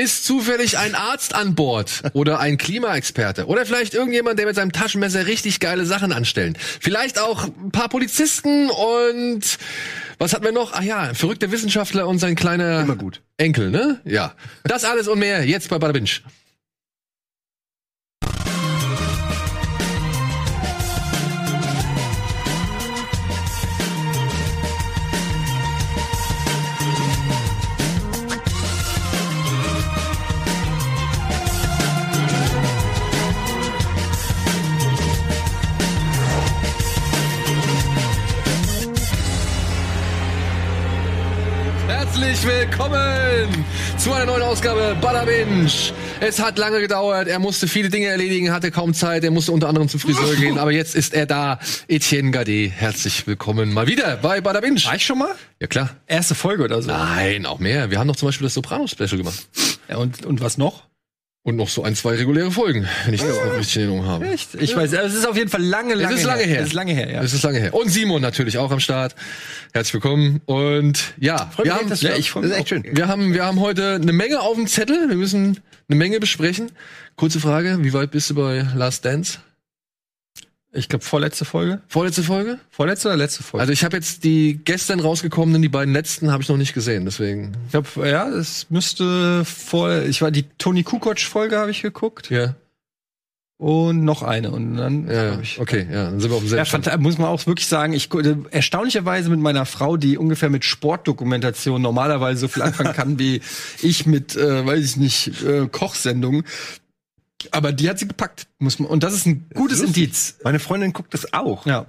ist zufällig ein Arzt an Bord oder ein Klimaexperte oder vielleicht irgendjemand, der mit seinem Taschenmesser richtig geile Sachen anstellen. Vielleicht auch ein paar Polizisten und was hatten wir noch? Ach ja, verrückter Wissenschaftler und sein kleiner. Enkel, ne? Ja. Das alles und mehr jetzt bei Bada Herzlich willkommen zu einer neuen Ausgabe Bada Binge. Es hat lange gedauert, er musste viele Dinge erledigen, hatte kaum Zeit, er musste unter anderem zum Friseur gehen, aber jetzt ist er da. Etienne Gade, herzlich willkommen mal wieder bei Bada Binge. War ich schon mal? Ja klar. Erste Folge oder so. Nein, auch mehr. Wir haben noch zum Beispiel das Sopranos-Special gemacht. Ja, und, und was noch? Und noch so ein, zwei reguläre Folgen, wenn ich das noch richtig in Erinnerung habe. Echt? Ich weiß, es ist auf jeden Fall lange, lange Es ist lange her. Es ist lange her, ja. Es ist lange her. Und Simon natürlich auch am Start. Herzlich willkommen. Und ja, wir haben, ja, ich freu Das mich ist echt schön. wir haben, wir haben heute eine Menge auf dem Zettel. Wir müssen eine Menge besprechen. Kurze Frage, wie weit bist du bei Last Dance? Ich glaube, vorletzte Folge. Vorletzte Folge? Vorletzte oder letzte Folge? Also ich habe jetzt die gestern rausgekommenen, die beiden letzten habe ich noch nicht gesehen, deswegen. ich glaube, ja, es müsste vor, ich war die Tony Kukoc-Folge habe ich geguckt. Ja, Und noch eine. Und dann ja, ja. ich. okay, ja, dann sind wir auf dem Ja, selben fanta- muss man auch wirklich sagen, ich erstaunlicherweise mit meiner Frau, die ungefähr mit Sportdokumentation normalerweise so viel anfangen kann wie ich mit, äh, weiß ich nicht, äh, Kochsendungen. Aber die hat sie gepackt, muss man. Und das ist ein gutes lustig. Indiz. Meine Freundin guckt das auch. Ja.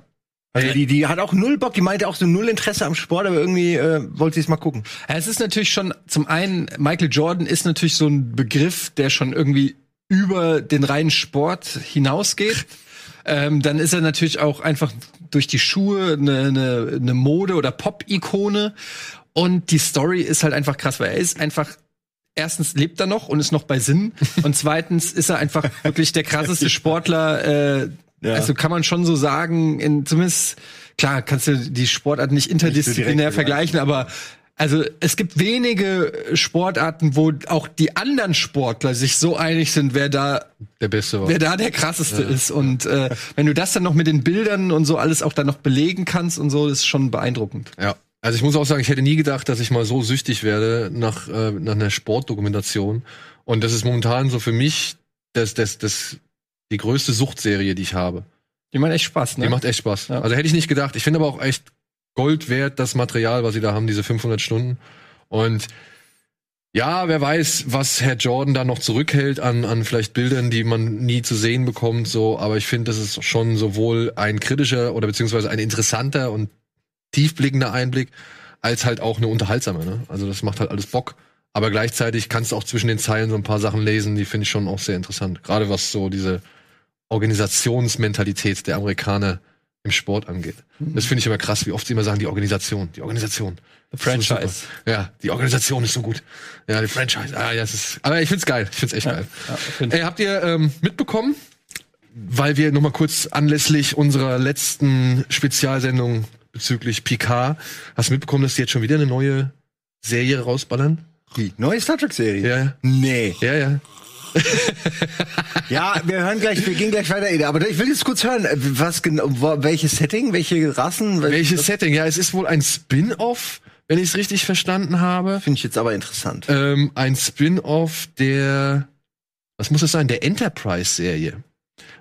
Also die, die hat auch null Bock, die meinte auch so null Interesse am Sport, aber irgendwie äh, wollte sie es mal gucken. Es ist natürlich schon, zum einen, Michael Jordan ist natürlich so ein Begriff, der schon irgendwie über den reinen Sport hinausgeht. ähm, dann ist er natürlich auch einfach durch die Schuhe eine, eine, eine Mode- oder Pop-Ikone. Und die Story ist halt einfach krass, weil er ist einfach erstens lebt er noch und ist noch bei Sinn und zweitens ist er einfach wirklich der krasseste Sportler. Äh, Ja. Also kann man schon so sagen, in, zumindest klar kannst du die Sportart nicht interdisziplinär direkt vergleichen, aber also es gibt wenige Sportarten, wo auch die anderen Sportler sich so einig sind, wer da Der Beste war. wer da der krasseste ist. Und äh, wenn du das dann noch mit den Bildern und so alles auch dann noch belegen kannst und so, ist schon beeindruckend. Ja. Also ich muss auch sagen, ich hätte nie gedacht, dass ich mal so süchtig werde nach, äh, nach einer Sportdokumentation. Und das ist momentan so für mich das, das, das, die größte Suchtserie, die ich habe. Die macht echt Spaß, ne? Die macht echt Spaß. Ja. Also hätte ich nicht gedacht. Ich finde aber auch echt Gold wert, das Material, was sie da haben, diese 500 Stunden. Und ja, wer weiß, was Herr Jordan da noch zurückhält an, an vielleicht Bildern, die man nie zu sehen bekommt, so. Aber ich finde, das ist schon sowohl ein kritischer oder beziehungsweise ein interessanter und tiefblickender Einblick, als halt auch eine unterhaltsame, ne? Also das macht halt alles Bock. Aber gleichzeitig kannst du auch zwischen den Zeilen so ein paar Sachen lesen, die finde ich schon auch sehr interessant. Gerade was so diese Organisationsmentalität der Amerikaner im Sport angeht. Das finde ich immer krass, wie oft sie immer sagen, die Organisation, die Organisation. The Franchise. Ja, die Organisation ist so gut. Ja, die Franchise. Ah, ja, es ist. Aber ich find's geil. Ich find's echt geil. Ja, jeden Fall. Ey, habt ihr ähm, mitbekommen, weil wir noch mal kurz anlässlich unserer letzten Spezialsendung bezüglich Picard, hast du mitbekommen, dass die jetzt schon wieder eine neue Serie rausballern? Die neue Star Trek-Serie? Ja. Nee. Ja, ja. Ja, wir hören gleich, wir gehen gleich weiter, Eda. Aber ich will jetzt kurz hören, was genau, welches Setting, welche Rassen? Welches Setting? Ja, es ist wohl ein Spin-off, wenn ich es richtig verstanden habe. Finde ich jetzt aber interessant. Ähm, ein Spin-off der, was muss es sein, der Enterprise-Serie.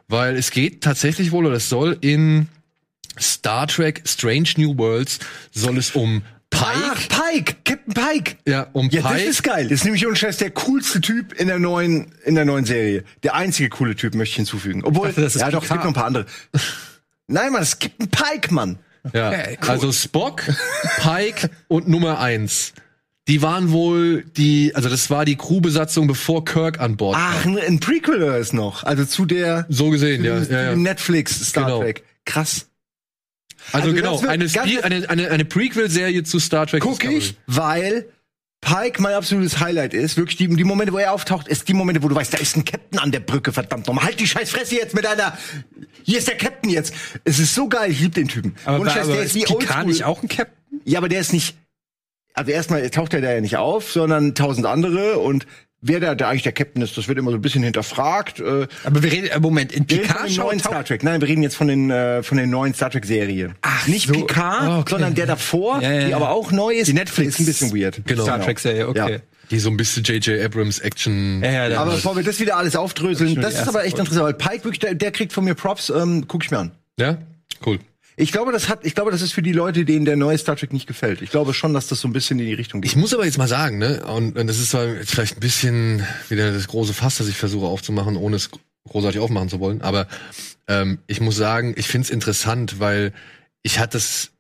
Weil es geht tatsächlich wohl, oder es soll in Star Trek Strange New Worlds, soll es um Pike, Ach, Pike, Captain Pike. ja, um Ja, das Pike, ist geil. Das ist nämlich ohne Scheiß der coolste Typ in der neuen, in der neuen Serie. Der einzige coole Typ möchte ich hinzufügen. Obwohl, Ich dachte, das ist ja doch, es gibt noch ein paar andere. Nein, Mann, es gibt einen Pike, Mann. ja, Okay, cool. also Spock, Pike und Nummer eins. Die waren wohl die, also das war die Crewbesatzung, bevor Kirk an Bord war. Ach, ein, ein Prequel ist noch. Also zu der So gesehen, ja. dem- ja, ja. Netflix Star Genau. Trek. Krass. Also, Also genau, wird eine, eine, eine, eine Prequel-Serie zu Star Trek. Guck Discovery. ich, weil Pike mein absolutes Highlight ist. Wirklich, die, die Momente, wo er auftaucht, ist die Momente, wo du weißt, da ist ein Captain an der Brücke, verdammt nochmal. Halt die scheiß Fresse jetzt mit einer. Hier ist der Captain jetzt. Es ist so geil, ich liebe den Typen. Aber, aber, Scheiß, der ist wie Picard nicht auch ein Captain? Ja, aber der ist nicht. Also erstmal taucht er da ja nicht auf, sondern tausend andere und wer da, der eigentlich der Captain ist, das wird immer so ein bisschen hinterfragt. Äh, Aber wir reden, äh, Moment, in wir reden von Picard den schaut neuen Star Trek. Nein, wir reden jetzt von den äh, von den neuen Star Trek Serien. Ach nicht so. Picard, Oh, okay. sondern der davor, Ja, ja, die ja. aber auch neu ist. Die Netflix- ist ein bisschen weird. Genau. Star Trek Serie, okay. Ja. Die so ein bisschen J.J. Abrams Action. Ja, ja, Aber bevor wir das wieder alles aufdröseln, Schon das die ist aber echt Folge. interessant, weil Pike wirklich, der, der kriegt von mir Props, ähm, guck ich mir an. Ja? Cool. Ich glaube, das hat, ich glaube, das ist für die Leute, denen der neue Star Trek nicht gefällt. Ich glaube schon, dass das so ein bisschen in die Richtung geht. Ich muss aber jetzt mal sagen, ne, und, und das ist zwar jetzt vielleicht ein bisschen wieder das große Fass, das ich versuche aufzumachen, ohne es großartig aufmachen zu wollen, aber ähm, ich muss sagen, ich find's interessant, weil ich hatte es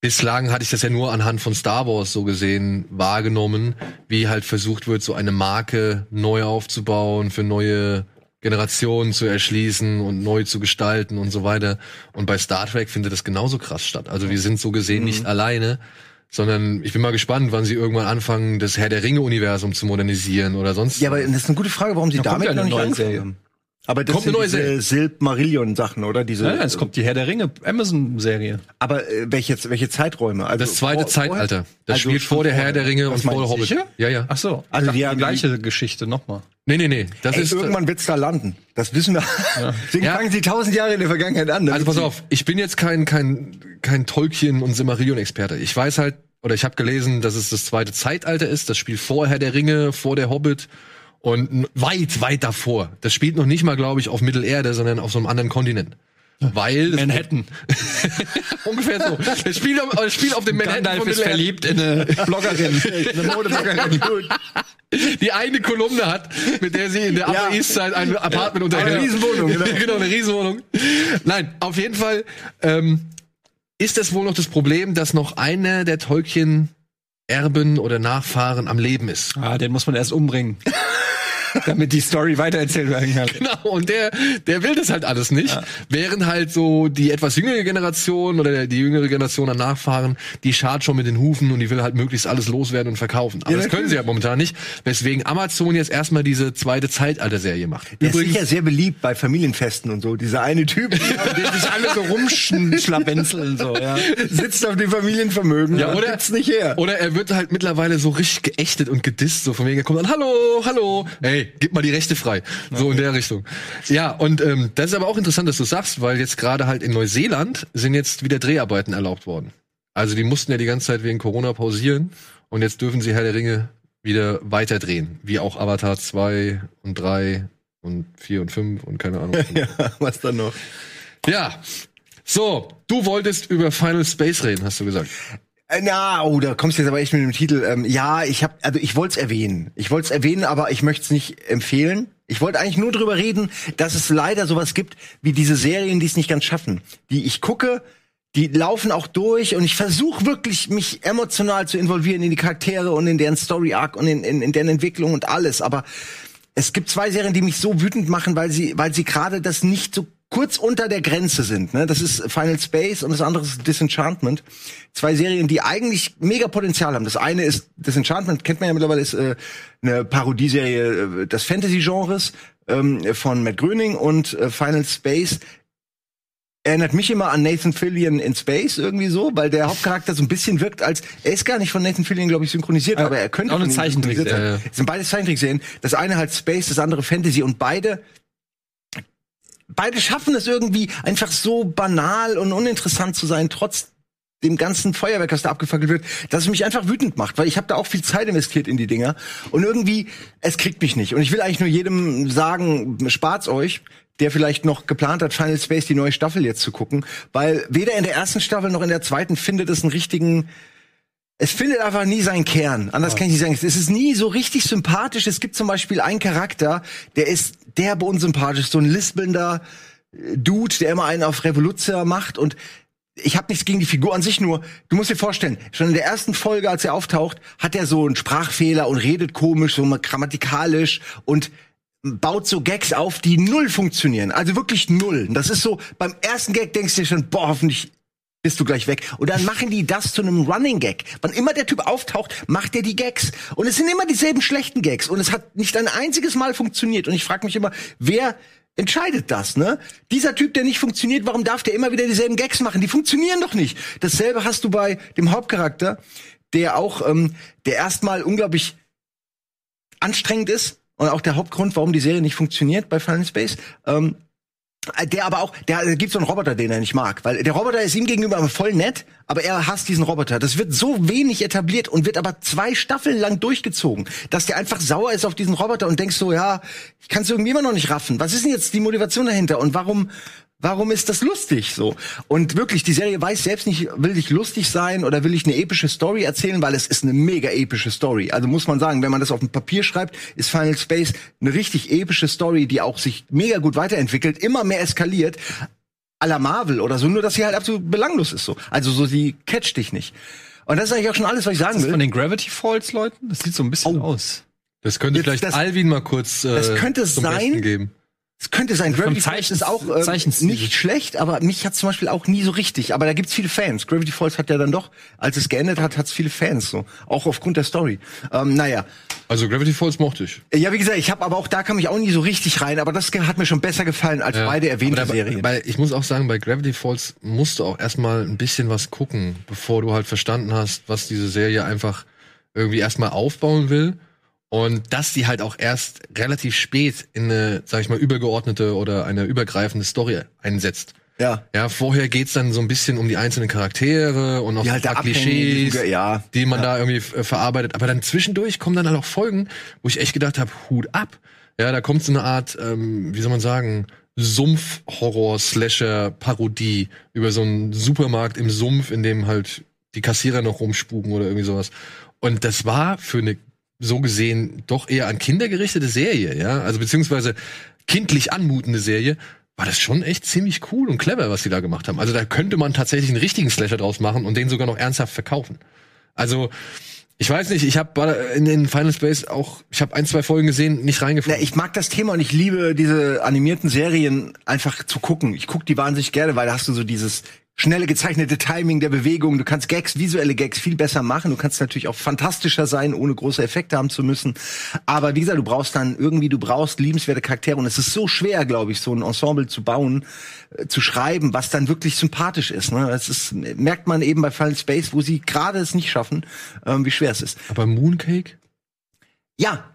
bislang hatte ich das ja nur anhand von Star Wars so gesehen wahrgenommen, wie halt versucht wird, so eine Marke neu aufzubauen, für neue Generationen zu erschließen und neu zu gestalten und so weiter. Und bei Star Trek findet das genauso krass statt. Also wir sind so gesehen nicht alleine, sondern ich bin mal gespannt, wann sie irgendwann anfangen, das Herr der Ringe-Universum zu modernisieren oder sonst. Ja, aber das ist eine gute Frage, warum sie Da damit ja noch nicht haben. Aber das Kommt sind neue diese. Silb-Marillion-Sachen, oder? Diese, Ja, es kommt die Herr der Ringe Amazon-Serie. Aber äh, welche, welche Zeiträume? Also das zweite vor- Zeitalter. Das Also spielt vor der vorher. Herr der Ringe und vor der? Hobbit. Sicher? Ja, ja. Ach so. Also Ich die die gleiche Geschichte nochmal. Nee, nee, nee. Das Ey, ist irgendwann wird's da landen. Das wissen wir. Deswegen Ja. fangen sie tausend Jahre in der Vergangenheit an. Also pass auf, ich bin jetzt kein kein kein Tolkien und Silmarillion Experte. Ich weiß halt oder ich habe gelesen, dass es das zweite Zeitalter ist. Das spielt vor Herr der Ringe, vor der Hobbit und weit weit davor. Das spielt noch nicht mal, glaube ich, auf Mittelerde, sondern auf so einem anderen Kontinent. Weil Manhattan. ungefähr so. Das spielt, auf- das spielt auf dem Manhattan Gandalf von ist verliebt in eine Bloggerin. eine Modebloggerin. Die eine Kolumne hat, mit der sie in der Upper Ja. East Side ein Apartment unterhält. Eine Riesenwohnung, genau. genau, eine Riesenwohnung. Nein, auf jeden Fall ähm, ist das wohl noch das Problem, dass noch einer der Tolkien-Erben oder Nachfahren am Leben ist. Ah, den muss man erst umbringen. damit die Story weitererzählt werden kann. Genau, und der, der will das halt alles nicht. Während halt so die etwas jüngere Generation oder die jüngere Generation an Nachfahren, die schart schon mit den Hufen und die will halt möglichst alles loswerden und verkaufen. Aber Ja, das können sie ja momentan nicht, weswegen Amazon jetzt erstmal diese zweite Zeitalter-Serie macht. Der ist sicher sehr beliebt bei Familienfesten und so. Dieser eine Typ, der sich alle so Rumschlawenzeln so, ja. sitzt auf dem Familienvermögen Ja, oder, nicht her. oder er wird halt mittlerweile so richtig geächtet und gedisst, so von wegen, er kommt dann, hallo, hallo, hey, gib mal die Rechte frei. So in der Richtung. Ja, und ähm, das ist aber auch interessant, dass du sagst, weil jetzt gerade halt in Neuseeland sind jetzt wieder Dreharbeiten erlaubt worden. Also die mussten ja die ganze Zeit wegen Corona pausieren und jetzt dürfen sie Herr der Ringe wieder weiter drehen. Wie auch Avatar 2 und 3 und 4 und 5 und keine Ahnung. Ja, was dann noch? ja. So, du wolltest über Final Space reden, hast du gesagt. Äh, Na, oh, da kommst du jetzt aber echt mit dem Titel. Ähm, ja, ich habe, also ich wollte es erwähnen. Ich wollte es erwähnen, aber ich möchte es nicht empfehlen. Ich wollte eigentlich nur drüber reden, dass es leider sowas gibt wie diese Serien, die es nicht ganz schaffen. Die ich gucke, die laufen auch durch und ich versuche wirklich, mich emotional zu involvieren in die Charaktere und in deren Story Arc und in, in, in deren Entwicklung und alles. Aber es gibt zwei Serien, die mich so wütend machen, weil sie, weil sie gerade das nicht so kurz unter der Grenze sind. Ne? Das ist Final Space und das andere ist Disenchantment. Zwei Serien, die eigentlich mega Potenzial haben. Das eine ist Disenchantment, kennt man ja mittlerweile, ist äh, eine Parodieserie äh, des Fantasy-Genres ähm, von Matt Gröning und äh, Final Space erinnert mich immer an Nathan Fillion in Space irgendwie so, weil der Hauptcharakter so ein bisschen wirkt als er ist gar nicht von Nathan Fillion glaube ich synchronisiert, aber er könnte auch eine sein. Ja, ja. Es sind beide Zeichentrickserien. Das eine halt Space, das andere Fantasy und beide beide schaffen es irgendwie einfach so banal und uninteressant zu sein, trotz dem ganzen Feuerwerk, das da abgefackelt wird, dass es mich einfach wütend macht, weil ich habe da auch viel Zeit investiert in die Dinger. Und irgendwie es kriegt mich nicht. Und ich will eigentlich nur jedem sagen, spart's euch, der vielleicht noch geplant hat, Final Space die neue Staffel jetzt zu gucken, weil weder in der ersten Staffel noch in der zweiten findet es einen richtigen es findet einfach nie seinen Kern. Anders kann ich nicht sagen. Es ist nie so richtig sympathisch. Es gibt zum Beispiel einen Charakter, der ist derbe unsympathisch. So ein lispelnder äh, Dude, der immer einen auf Revoluzer macht. Und ich habe nichts gegen die Figur an sich, nur du musst dir vorstellen, schon in der ersten Folge, als er auftaucht, hat er so einen Sprachfehler und redet komisch, so grammatikalisch und baut so Gags auf, die null funktionieren. Also wirklich null. Das ist so, beim ersten Gag denkst du dir schon, boah, hoffentlich bist du gleich weg. Und dann machen die das zu einem Running Gag. Wann immer der Typ auftaucht, macht er die Gags. Und es sind immer dieselben schlechten Gags. Und es hat nicht ein einziges Mal funktioniert. Und ich frage mich immer, wer entscheidet das, ne? Dieser Typ, der nicht funktioniert, warum darf der immer wieder dieselben Gags machen? Die funktionieren doch nicht. Dasselbe hast du bei dem Hauptcharakter, der auch, ähm, der erstmal unglaublich anstrengend ist. und auch der Hauptgrund, warum die Serie nicht funktioniert bei Final Space. Ähm, der aber auch, der, der gibt so einen Roboter, den er nicht mag, weil der Roboter ist ihm gegenüber voll nett, aber er hasst diesen Roboter. Das wird so wenig etabliert und wird aber zwei Staffeln lang durchgezogen, dass der einfach sauer ist auf diesen Roboter und denkst so, ja, ich kann es irgendwie immer noch nicht raffen. Was ist denn jetzt die Motivation dahinter und warum Warum ist das lustig so? Und wirklich, die Serie weiß selbst nicht, will ich lustig sein oder will ich eine epische Story erzählen, weil es ist eine mega epische Story. Also muss man sagen, wenn man das auf dem Papier schreibt, ist Final Space eine richtig epische Story, die auch sich mega gut weiterentwickelt, immer mehr eskaliert. à la Marvel oder so, nur dass sie halt absolut belanglos ist so. Also so, sie catcht dich nicht. Und das ist eigentlich auch schon alles, was ich sagen Ist das von will. den Gravity Falls Leuten? Das sieht so ein bisschen Oh. aus. Das könnte Jetzt vielleicht das- Alvin mal kurz äh, das könnte zum sein. Besten geben. Es könnte sein, Gravity Falls ist auch äh, nicht schlecht, aber mich hat zum Beispiel auch nie so richtig. Aber da gibt's viele Fans. Gravity Falls hat ja dann doch, als es geendet hat, hat's viele Fans so, auch aufgrund der Story. Ähm, naja, Also Gravity Falls mochte ich. ja wie gesagt, ich habe aber auch da kam ich auch nie so richtig rein. Aber das hat mir schon besser gefallen als beide erwähnte Aber da- Serien. Weil ich muss auch sagen, bei Gravity Falls musst du auch erstmal ein bisschen was gucken, bevor du halt verstanden hast, was diese Serie einfach irgendwie erstmal aufbauen will. Und dass die halt auch erst relativ spät in eine, sag ich mal, übergeordnete oder eine übergreifende Story einsetzt. ja, Ja, vorher geht's dann so ein bisschen um die einzelnen Charaktere und auch die halt ein paar Klischees, die, ja. die man da irgendwie verarbeitet. Aber dann zwischendurch kommen dann halt auch Folgen, wo ich echt gedacht habe, Hut ab. Ja, da kommt so eine Art, ähm, wie soll man sagen, Sumpf-Horror-Slasher-Parodie über so einen Supermarkt im Sumpf, in dem halt die Kassierer noch rumspuken oder irgendwie sowas. Und das war für eine so gesehen doch eher an Kinder gerichtete Serie, ja, also beziehungsweise kindlich anmutende Serie, war das schon echt ziemlich cool und clever, was sie da gemacht haben. Also da könnte man tatsächlich einen richtigen Slasher draus machen und den sogar noch ernsthaft verkaufen. Also ich weiß nicht, ich habe in den Final Space auch, ich habe ein, zwei Folgen gesehen, nicht reingefunden. ich mag das Thema und ich liebe diese animierten Serien einfach zu gucken. Ich gucke die wahnsinnig gerne, weil da hast du so dieses schnelle gezeichnete Timing der Bewegung. Du kannst Gags, visuelle Gags viel besser machen. Du kannst natürlich auch fantastischer sein, ohne große Effekte haben zu müssen. Aber wie gesagt, du brauchst dann irgendwie, du brauchst liebenswerte Charaktere und es ist so schwer, glaube ich, so ein Ensemble zu bauen, äh, zu schreiben, was dann wirklich sympathisch ist. Ne? Das ist, merkt man eben bei Final Space, wo sie gerade es nicht schaffen, ähm, wie schwer es ist. Aber Mooncake? Ja,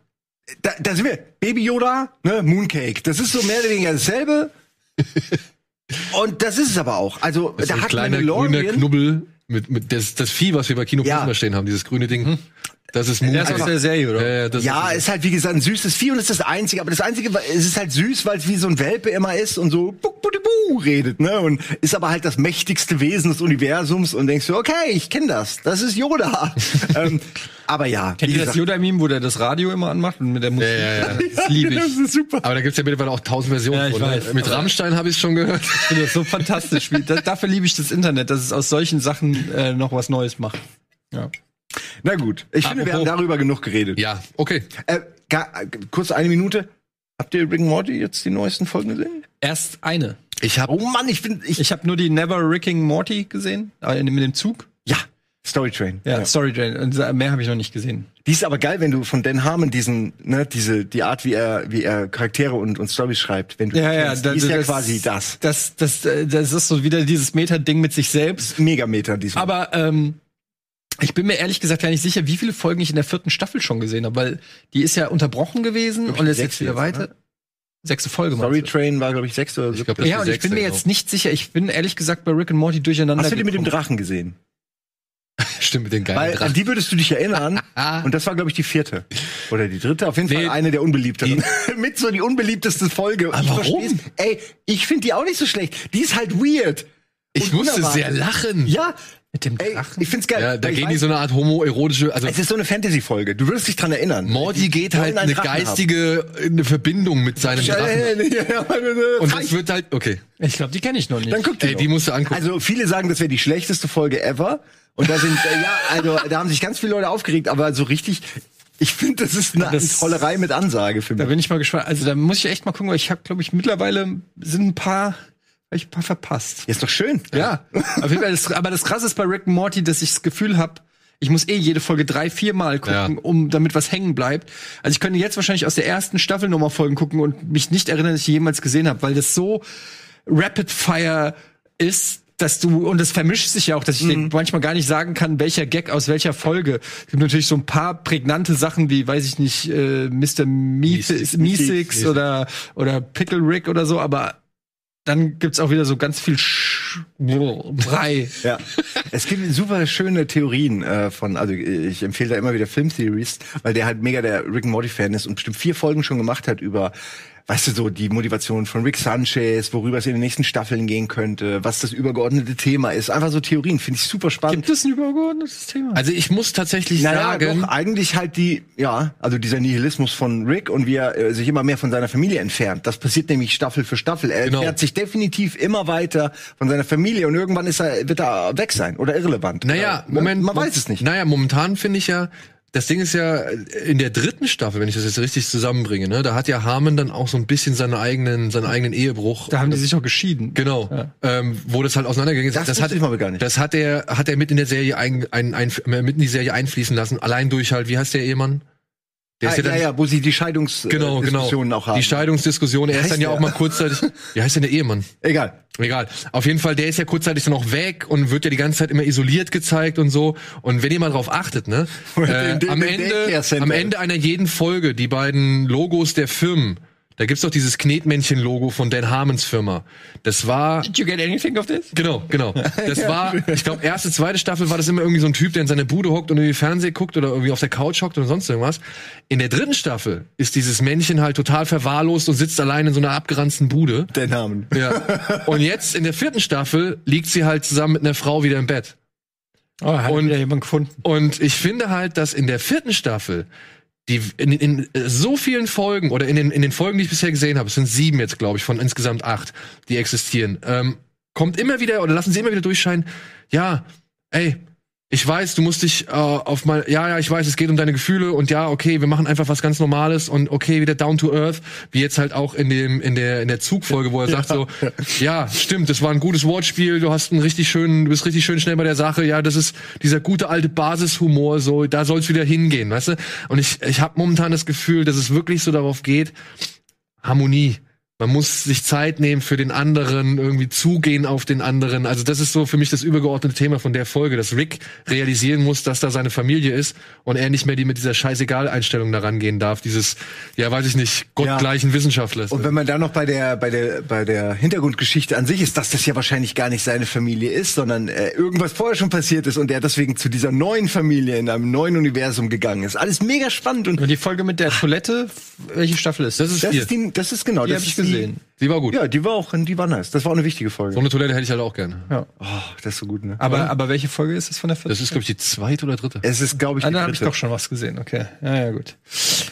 da, da sind wir. Baby Yoda, ne, Mooncake. Das ist so mehr oder weniger dasselbe. Und das ist es aber auch. Also, Das ist da ein hat kleiner grüner. Knubbel mit, mit das, das Vieh, was wir bei Kino Ja. Stehen haben, dieses grüne Ding. Das ist Der ist Mooncake. aus der Serie, oder? Ja, ja, das Ja, ist, ist halt wie gesagt ein süßes Vieh und ist das einzige, aber das einzige, es ist halt süß, weil es wie so ein Welpe immer ist und so buck, buck, buck, redet, ne? Und ist aber halt das mächtigste Wesen des Universums und denkst du, okay, ich kenne das, das ist Yoda. ähm, aber ja, Kennt ihr das Yoda-Meme, wo der das Radio immer anmacht und mit der Musik? Ja, ja, ja. Das liebe ich. das ist super. aber da gibt's ja mittlerweile auch tausend Versionen Ja, ich von. ne? weiß. Mit Rammstein habe ich schon gehört. Ich finde das so fantastisch. Wie- Da, dafür liebe ich das Internet, dass es aus solchen Sachen äh, noch was Neues macht. Ja. Na gut, ich finde, wir haben darüber genug geredet. Ja, okay. Äh, ga, kurz eine Minute. Habt ihr Rick and Morty jetzt die neuesten Folgen gesehen? Erst eine. Ich habe Oh Mann, ich bin ich, Ich habe nur die Never Ricking Morty gesehen, äh, mit dem Zug. ja, Story Train. Ja, Story Jane. Und mehr habe ich noch nicht gesehen. Die ist aber geil, wenn du von Dan Harmon diesen, ne, diese, die Art, wie er, wie er Charaktere und, und Storys schreibt, wenn du Ja, die ja, kennst, da- die ist ja das- quasi das. Das, das, äh, das ist so wieder dieses Meta-Ding mit sich selbst. Megameter, diesem. Aber ähm, ich bin mir ehrlich gesagt gar nicht sicher, wie viele Folgen ich in der vierten Staffel schon gesehen habe, weil die ist ja unterbrochen gewesen und ist jetzt wieder ne? weiter. Sechste Folge Story du? Train war, glaube ich, sechste oder Ich glaub, Ja, und ich bin mir sechste, jetzt nicht sicher. Ich bin ehrlich gesagt bei Rick and Morty durcheinander. Hast du die mit dem. Drachen gesehen? Stimmt, mit den geilen Weil an Drachen. die würdest du dich erinnern. und das war, glaube ich, die vierte. Oder die dritte. Auf jeden Nee. Fall eine der unbeliebteren. mit so die unbeliebteste Folge. Und ich warum? Ey, ich finde die auch nicht so schlecht. Die ist halt weird. Ich und musste sehr lachen. Ja. Mit dem Ey, Drachen? ich find's geil. Ja, da gehen die so eine Art homoerotische, also Es ist so eine Fantasy-Folge. Du würdest dich dran erinnern. Morty geht halt eine Drachen haben. geistige eine Verbindung mit seinem Drachen. Und das wird halt, okay. Ich glaube, die kenne ich noch nicht. dann guck die Ey, die musst du angucken. Also viele sagen, das wäre die schlechteste Folge ever. Und da sind, äh, ja, also da haben sich ganz viele Leute aufgeregt, aber so richtig, ich finde, das ist eine Das- Trollerei mit Ansage für Da mich. bin ich mal gespannt. Also da muss ich echt mal gucken, weil ich habe, glaube ich, mittlerweile sind ein paar, hab ich ein paar verpasst. Ist doch schön. Ja, auf jeden Fall. Das, aber das Krasse ist bei Rick and Morty, dass ich das Gefühl habe, ich muss eh jede Folge drei, vier Mal gucken, Ja. um damit was hängen bleibt. Also ich könnte jetzt wahrscheinlich aus der ersten Staffel nochmal Folgen gucken und mich nicht erinnern, dass ich die jemals gesehen habe, weil das so Rapid Fire ist, dass du, und es vermischt sich ja auch, dass ich Mhm. manchmal gar nicht sagen kann, welcher Gag aus welcher Folge. Es gibt natürlich so ein paar prägnante Sachen wie, weiß ich nicht, äh, Mr. Meeseeks oder, oder Pickle Rick oder so, aber dann gibt's auch wieder so ganz viel Sch Brei. Ja. Es gibt super schöne Theorien äh, von, also ich empfehle da immer wieder Filmtheories, weil der halt mega der Rick and Morty Fan ist und bestimmt vier Folgen schon gemacht hat über Weißt du, so die Motivation von Rick Sanchez, worüber es in den nächsten Staffeln gehen könnte, was das übergeordnete Thema ist. Einfach so Theorien, finde ich super spannend. Gibt es ein übergeordnetes Thema? Also ich muss tatsächlich Naja, sagen, doch, eigentlich halt die, ja, also dieser Nihilismus von Rick und wie er äh, sich immer mehr von seiner Familie entfernt. Das passiert nämlich Staffel für Staffel. Er Genau. entfernt sich definitiv immer weiter von seiner Familie und irgendwann ist er, wird er weg sein oder irrelevant. Naja, Oder, Moment. Man Mom- weiß es nicht. Naja, momentan finde ich ja, das Ding ist ja, in der dritten Staffel, wenn ich das jetzt richtig zusammenbringe, ne, da hat ja Harmon dann auch so ein bisschen seinen eigenen, seinen eigenen Ehebruch. Da haben die sich auch geschieden. Genau, ähm, wo das halt auseinandergegangen ist. Das das hat, ich mal gar nicht. das hat er, hat er mit in der Serie ein, ein, ein, mit in die Serie einfließen lassen. Allein durch halt, wie heißt der Ehemann? Der Ah, ja, ja, wo sie die Scheidungsdiskussionen genau, äh, genau. Diskussionen auch haben. Die Scheidungsdiskussion. Er ist dann ja auch mal kurzzeitig. Wie heißt denn der Ehemann? Egal. Egal. Auf jeden Fall, der ist ja kurzzeitig dann auch weg und wird ja die ganze Zeit immer isoliert gezeigt und so. Und wenn ihr mal drauf achtet, ne, äh, am Ende, am Ende einer jeden Folge, die beiden Logos der Firmen, da gibt's doch dieses Knetmännchen-Logo von Dan Harmons Firma. Das war Did you get anything of this? Genau, genau. Das war, ich glaube, erste, zweite Staffel war das immer irgendwie so ein Typ, der in seine Bude hockt und irgendwie Fernsehen guckt oder irgendwie auf der Couch hockt oder sonst irgendwas. In der dritten Staffel ist dieses Männchen halt total verwahrlost und sitzt allein in so einer abgeranzten Bude. Der Namen. Ja. Und jetzt in der vierten Staffel liegt sie halt zusammen mit einer Frau wieder im Bett. Oh, hat Und- wieder jemand gefunden. Und ich finde halt, dass in der vierten Staffel die in, in so vielen Folgen oder in den, in den Folgen, die ich bisher gesehen habe, es sind sieben jetzt, glaube ich, von insgesamt acht, die existieren, ähm, kommt immer wieder oder lassen sie immer wieder durchscheinen, ja, ey, ich weiß, du musst dich äh, auf mal, ja, ja, ich weiß, es geht um deine Gefühle und ja, okay, wir machen einfach was ganz Normales und okay, wieder down to earth, wie jetzt halt auch in dem in der in der Zugfolge, wo er sagt so, ja, stimmt, das war ein gutes Wortspiel, du hast einen richtig schönen, du bist richtig schön schnell bei der Sache, ja, das ist dieser gute alte Basishumor, so, da soll's wieder hingehen, weißt du? Und ich ich habe momentan das Gefühl, dass es wirklich so darauf geht, Harmonie. Man muss sich Zeit nehmen für den anderen, irgendwie zugehen auf den anderen. Also das ist so für mich das übergeordnete Thema von der Folge, dass Rick realisieren muss, dass da seine Familie ist und er nicht mehr die mit dieser Scheißegal-Einstellung da rangehen darf. Dieses, ja, weiß ich nicht, gottgleichen Wissenschaftler. Und wenn man da noch bei der bei der bei der Hintergrundgeschichte an sich ist, dass das ja wahrscheinlich gar nicht seine Familie ist, sondern äh, irgendwas vorher schon passiert ist und er deswegen zu dieser neuen Familie in einem neuen Universum gegangen ist. Alles mega spannend und Und die Folge mit der Toilette, welche Staffel ist das ist das vier. ist, die, das ist genau, Die das hab ich ist die- gesehen. Sie war gut. Ja, die war auch, die war nice. Das war auch eine wichtige Folge. So eine Toilette hätte ich halt auch gerne. Oh, das ist so gut, ne? Aber, aber welche Folge ist das von der vierten? Das ist, glaube ich, die zweite oder dritte. Es ist, glaube ich, Ah, die da habe ich doch schon was gesehen, okay. Ja, ja, gut.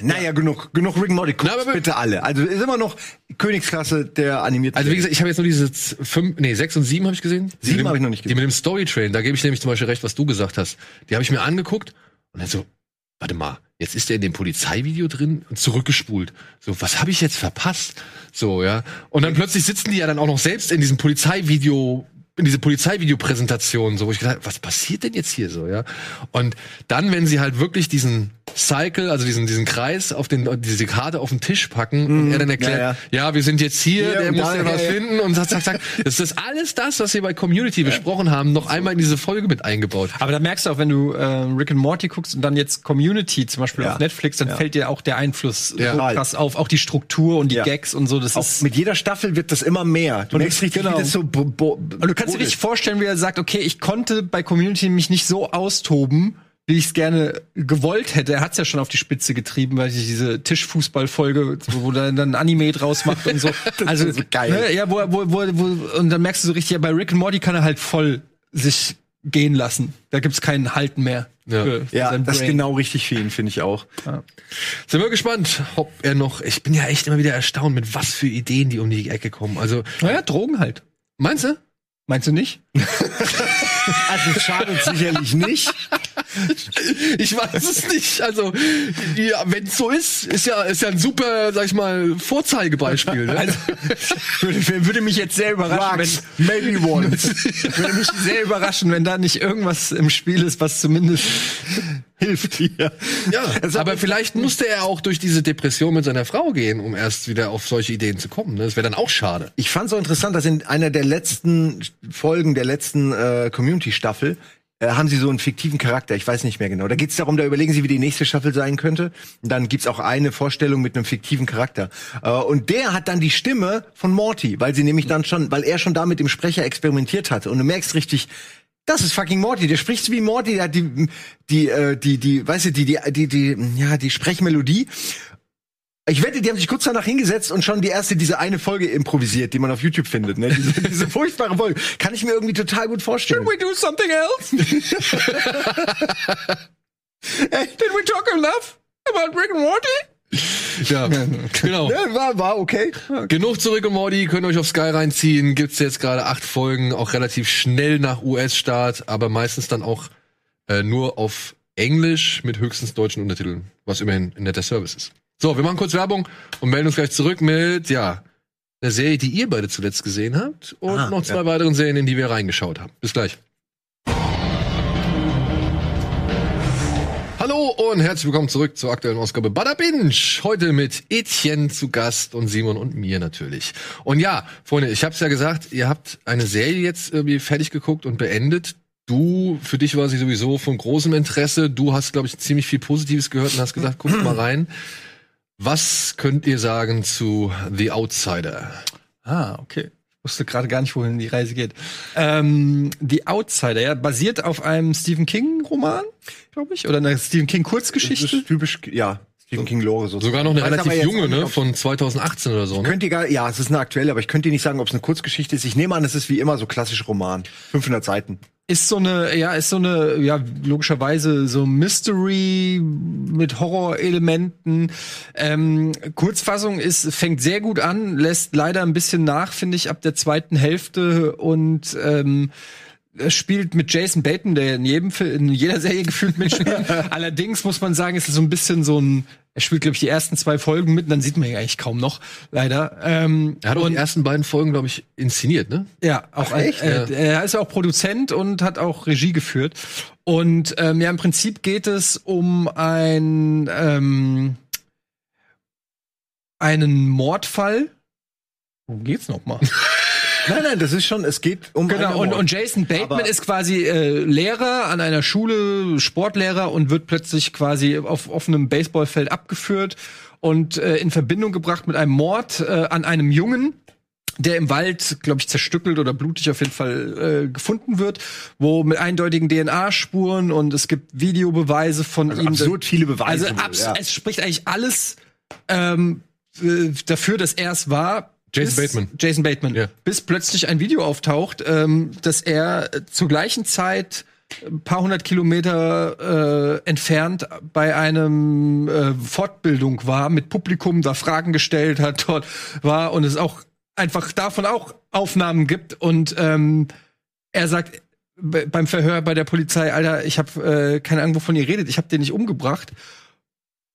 Naja, genug, genug Rick and Morty. Guckt Na, aber- bitte alle. Also ist immer noch Königsklasse der animierten. Also wie gesagt, ich habe jetzt nur diese fünf, nee, sechs und sieben habe ich gesehen. Die Sieben habe ich noch nicht Die mit dem Storytrain, da gebe ich nämlich zum Beispiel recht, was du gesagt hast. Die habe ich mir angeguckt und dann so, warte mal, jetzt ist der in dem Polizeivideo drin und zurückgespult. So, was habe ich jetzt verpasst? So, ja. Und dann plötzlich sitzen die ja dann auch noch selbst in diesem Polizeivideo in diese Polizeivideopräsentation, so wo ich gedacht, was passiert denn jetzt hier so, ja? Und dann, wenn sie halt wirklich diesen Cycle, also diesen diesen Kreis auf den diese Karte auf den Tisch packen und er dann erklärt, ja, ja, ja. wir sind jetzt hier, Hier der muss ja ja, was ja. finden und zack, zack, zack. Das ist alles das, was wir bei Community besprochen haben, noch einmal in diese Folge mit eingebaut. Aber da merkst du auch, wenn du äh, Rick and Morty guckst und dann jetzt Community zum Beispiel Ja. auf Netflix, dann Ja. fällt dir auch der Einfluss Ja. so krass auf, auch die Struktur und die Ja. Gags und so. Das auch ist mit jeder Staffel wird das immer mehr. Du merkst richtig, genau. wie das so. Und du kannst dir richtig vorstellen, wie er sagt, okay, ich konnte bei Community mich nicht so austoben, wie ich es gerne gewollt hätte. Er hat es ja schon auf die Spitze getrieben, weil ich diese Tischfußballfolge, wo er dann ein Anime draus macht und so. also so geil. Ne, ja, wo, wo, wo, wo, und dann merkst du so richtig, ja, bei Rick and Morty kann er halt voll sich gehen lassen. Da gibt's keinen Halten mehr. Ja. für- für Ja, das ist genau richtig für ihn, finde ich auch. Sind wir gespannt, ob er noch. Ich bin ja echt immer wieder erstaunt, mit was für Ideen die um die Ecke kommen. Also Naja, Drogen halt. meinst du? Meinst du nicht? Also schadet sicherlich nicht. Ich weiß es nicht. Also ja, wenn es so ist, ist ja ist ja ein super, sag ich mal, Vorzeigebeispiel. Ne? Also, würde, würde mich jetzt sehr überraschen, Drugs, maybe once. wenn, würde mich sehr überraschen, wenn da nicht irgendwas im Spiel ist, was zumindest hilft. Ja. Ja, Also- aber vielleicht musste er auch durch diese Depression mit seiner Frau gehen, um erst wieder auf solche Ideen zu kommen. ne? Das wäre dann auch schade. Ich fand es auch interessant, dass in einer der letzten Folgen der letzten äh, Community-Staffel haben sie so einen fiktiven Charakter, ich weiß nicht mehr genau. Da geht es darum, da überlegen sie, wie die nächste Staffel sein könnte. Und dann gibt's auch eine Vorstellung mit einem fiktiven Charakter. Äh, und der hat dann die Stimme von Morty, weil sie nämlich dann schon, weil er schon da mit dem Sprecher experimentiert hatte. Und du merkst richtig, das ist fucking Morty. Der spricht wie Morty, der hat die, die, äh, die, die, weißt du, die, die, die, die, ja, die Sprechmelodie. Ich wette, die haben sich kurz danach hingesetzt und schon die erste, diese eine Folge improvisiert, die man auf YouTube findet, ne? Diese, diese furchtbare Folge. Kann ich mir irgendwie total gut vorstellen. we do something else? Hey, did we talk enough about Rick and Morty? Ja, genau. Ja, war, war okay. Genug zurück und Morty, könnt ihr euch auf Sky reinziehen. Gibt's jetzt gerade acht Folgen, auch relativ schnell nach US-Start, aber meistens dann auch äh, nur auf Englisch mit höchstens deutschen Untertiteln, was immerhin ein netter Service ist. So, wir machen kurz Werbung und melden uns gleich zurück mit, ja, der Serie, die ihr beide zuletzt gesehen habt und Ah, noch zwei ja. weiteren Serien, in die wir reingeschaut haben. Bis gleich. Hallo und herzlich willkommen zurück zur aktuellen Ausgabe Bada Binge. Heute mit Etienne zu Gast und Simon und mir natürlich. Und ja, Freunde, ich hab's ja gesagt, ihr habt eine Serie jetzt irgendwie fertig geguckt und beendet. Du, für dich war sie sowieso von großem Interesse. Du hast, glaube ich, ziemlich viel Positives gehört und hast gesagt, guckt mal rein. Was könnt ihr sagen zu The Outsider? Ah, okay. Ich wusste gerade gar nicht, wohin die Reise geht. Ähm, die Outsider, ja, basiert auf einem Stephen King-Roman, glaube ich, oder einer Stephen King-Kurzgeschichte. typisch, ja, Stephen King Lore so. Sogar noch eine Weiß relativ junge, ne? Von 2018 oder so, ne? Könnt ihr gar, ja, es ist eine aktuelle, aber ich könnte dir nicht sagen, ob es eine Kurzgeschichte ist. Ich nehme an, es ist wie immer so klassisch Roman. 500 Seiten. Ist so eine, ja, ist so eine, ja, logischerweise so Mystery mit Horrorelementen. Ähm, Kurzfassung ist, fängt sehr gut an, lässt leider ein bisschen nach, finde ich, ab der zweiten Hälfte und ähm, spielt mit Jason Bateman, der in jedem Film, in jeder Serie gefühlt mitspielt. Allerdings muss man sagen, es ist so ein bisschen so ein, er spielt, glaube ich, die ersten zwei Folgen mit, und dann sieht man ihn eigentlich kaum noch, leider. Ähm, Er hat auch die ersten beiden Folgen, glaube ich, inszeniert, ne? ja, auch echt? Äh, Ja. Er ist ja auch Produzent und hat auch Regie geführt. Und ähm, ja, im Prinzip geht es um ein ähm, einen Mordfall. Worum geht's noch mal? Nein, nein, das ist schon, es geht um Genau, und, und Jason Bateman Aber- ist quasi äh, Lehrer an einer Schule, Sportlehrer und wird plötzlich quasi auf offenem Baseballfeld abgeführt und äh, in Verbindung gebracht mit einem Mord äh, an einem Jungen, der im Wald, glaube ich, zerstückelt oder blutig auf jeden Fall äh, gefunden wird, wo mit eindeutigen DNA-Spuren und es gibt Videobeweise von Also ihm. absurd viele Beweise. Also abs ja. es spricht eigentlich alles ähm, äh, dafür, dass er es war. Jason Bateman. Jason Bateman. Ja. Bis plötzlich ein Video auftaucht, ähm, dass er äh, zur gleichen Zeit ein paar hundert Kilometer äh, entfernt bei einem äh, Fortbildung war, mit Publikum da Fragen gestellt hat, dort war und es auch einfach davon auch Aufnahmen gibt und ähm, er sagt be- beim Verhör bei der Polizei, Alter, ich habe äh, keine Ahnung, wovon ihr redet, ich habe den nicht umgebracht.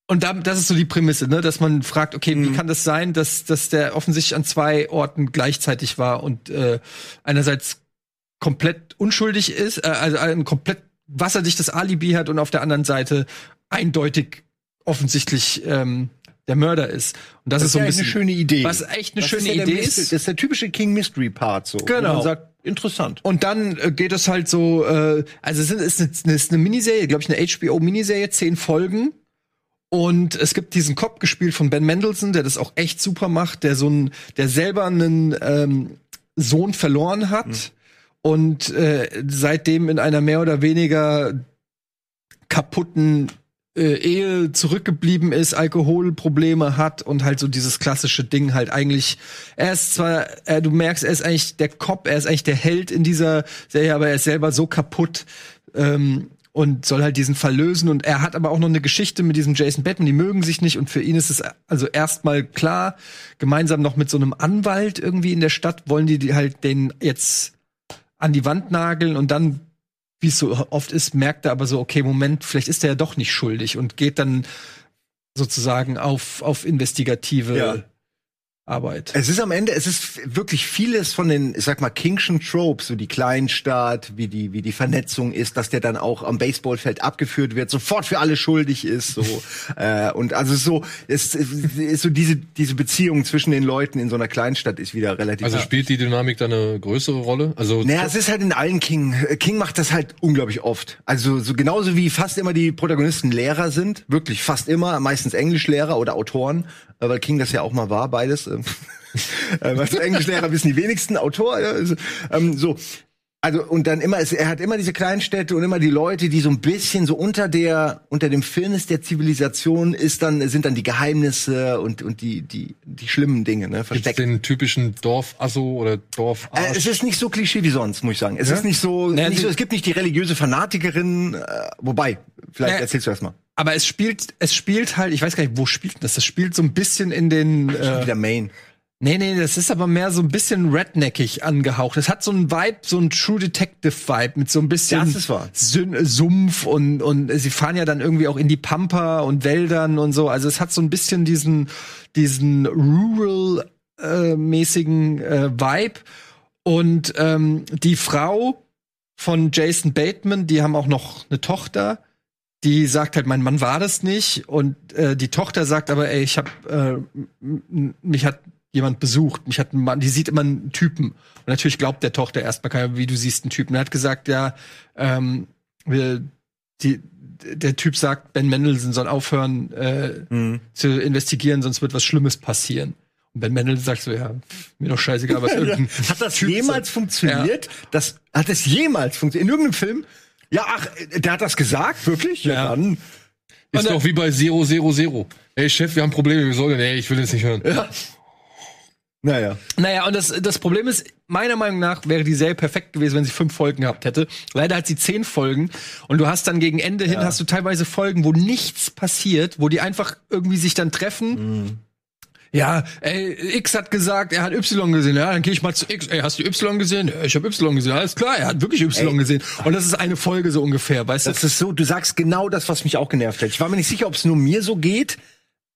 Und da, das ist so die Prämisse, ne, dass man fragt, okay, wie kann das sein, dass, dass der offensichtlich an zwei Orten gleichzeitig war und äh, einerseits komplett unschuldig ist, äh, also ein komplett wasserdichtes Alibi hat und auf der anderen Seite eindeutig offensichtlich ähm, der Mörder ist. Und das, Das ist so ein ja bisschen eine schöne Idee. was echt eine Das schöne ist ja Idee ist. Das ist der typische King Mystery Part so. Genau. Sagt, interessant. Und dann äh, geht es halt so, äh, also es ist, eine, ist eine Miniserie, glaube ich, eine HBO-Miniserie, zehn Folgen. Und es gibt diesen Cop gespielt von Ben Mendelssohn, der das auch echt super macht, der so ein, der selber einen ähm, Sohn verloren hat und äh, seitdem in einer mehr oder weniger kaputten äh, Ehe zurückgeblieben ist, Alkoholprobleme hat und halt so dieses klassische Ding halt eigentlich. Er ist zwar, äh, du merkst, er ist eigentlich der Cop, er ist eigentlich der Held in dieser Serie, aber er ist selber so kaputt ähm, und soll halt diesen Fall lösen. Und er hat aber auch noch eine Geschichte mit diesem Jason Bateman, die mögen sich nicht und für ihn ist es also erstmal klar, gemeinsam noch mit so einem Anwalt irgendwie in der Stadt wollen die, die halt den jetzt an die Wand nageln und dann wie es so oft ist, merkt er aber so, okay, Moment, vielleicht ist er ja doch nicht schuldig und geht dann sozusagen auf, auf investigative Ja. Arbeit. Es ist am Ende, es ist wirklich vieles von den, ich sag mal, Kingschen Tropes, so die Kleinstadt, wie die, wie die Vernetzung ist, dass der dann auch am Baseballfeld abgeführt wird, sofort für alle schuldig ist, so, äh, und also so, es ist so diese, diese Beziehung zwischen den Leuten in so einer Kleinstadt ist wieder relativ. Also spielt die Dynamik da eine größere Rolle? Also naja, es ist halt in allen King. King macht das halt unglaublich oft. Also so genauso wie fast immer die Protagonisten Lehrer sind, wirklich fast immer, meistens Englischlehrer oder Autoren, äh, weil King das ja auch mal war, beides. Ähm, äh, Was Englischlehrer wissen die wenigsten, Autor, ja, also, ähm, so. Also und dann immer, es- er hat immer diese Kleinstädte und immer die Leute, die so ein bisschen so unter der unter dem Firnis der Zivilisation ist dann sind dann die Geheimnisse und und die die die schlimmen Dinge, ne, gibt's versteckt. den typischen Dorfasso oder Dorfarsch? Äh, es ist nicht so klischee wie sonst, muss ich sagen. Es ist nicht so, Naja, nicht die- so, es gibt nicht die religiöse Fanatikerin, äh, wobei, vielleicht Naja, erzählst du erst mal. Aber es spielt, es spielt halt, ich weiß gar nicht, wo spielt das? Das spielt so ein bisschen in den. Äh, Wieder Main. Nee, nee, das ist aber mehr so ein bisschen redneckig angehaucht. Es hat so einen Vibe, so einen True Detective Vibe mit so ein bisschen Sumpf und und sie fahren ja dann irgendwie auch in die Pampa und Wäldern und so. Also es hat so ein bisschen diesen diesen rural äh, mäßigen äh, Vibe und ähm, die Frau von Jason Bateman, die haben auch noch eine Tochter die sagt halt, mein Mann war das nicht. Und äh, die Tochter sagt aber, ey, ich hab, äh, mich hat jemand besucht, mich hat ein Mann, die sieht immer einen Typen. Und natürlich glaubt der Tochter erstmal keiner, wie du siehst einen Typen. Er hat gesagt, ja, ähm, wir, die, der Typ sagt, Ben Mendelssohn soll aufhören äh, Mhm. zu investigieren, sonst wird was Schlimmes passieren. Und Ben Mendelssohn sagt so, ja, mir doch scheißegal, was irgendein Hat das Typ jemals sagt. funktioniert? Das, hat das jemals funktioniert? In irgendeinem Film? Ja, ach, der hat das gesagt, wirklich? Ja. Dann. ist doch wie bei Zero Zero Zero. Ey Chef, wir haben Probleme, wir sollen. Nee, ich will das nicht hören. Naja. Naja, und das, das Problem ist, meiner Meinung nach wäre die Serie perfekt gewesen, wenn sie fünf Folgen gehabt hätte. Leider hat sie zehn Folgen und du hast dann gegen Ende hin hast du teilweise Folgen, wo nichts passiert, wo die einfach irgendwie sich dann treffen. Ja, ey, X hat gesagt, er hat Y gesehen. Ja, dann gehe ich mal zu X. Ey, hast du Y gesehen? Ja, ich habe Y gesehen. Alles klar, er hat wirklich Y Ey. gesehen. Und das ist eine Folge so ungefähr, weißt du? Das ist so, du sagst genau das, was mich auch genervt hat. Ich war mir nicht sicher, ob es nur mir so geht,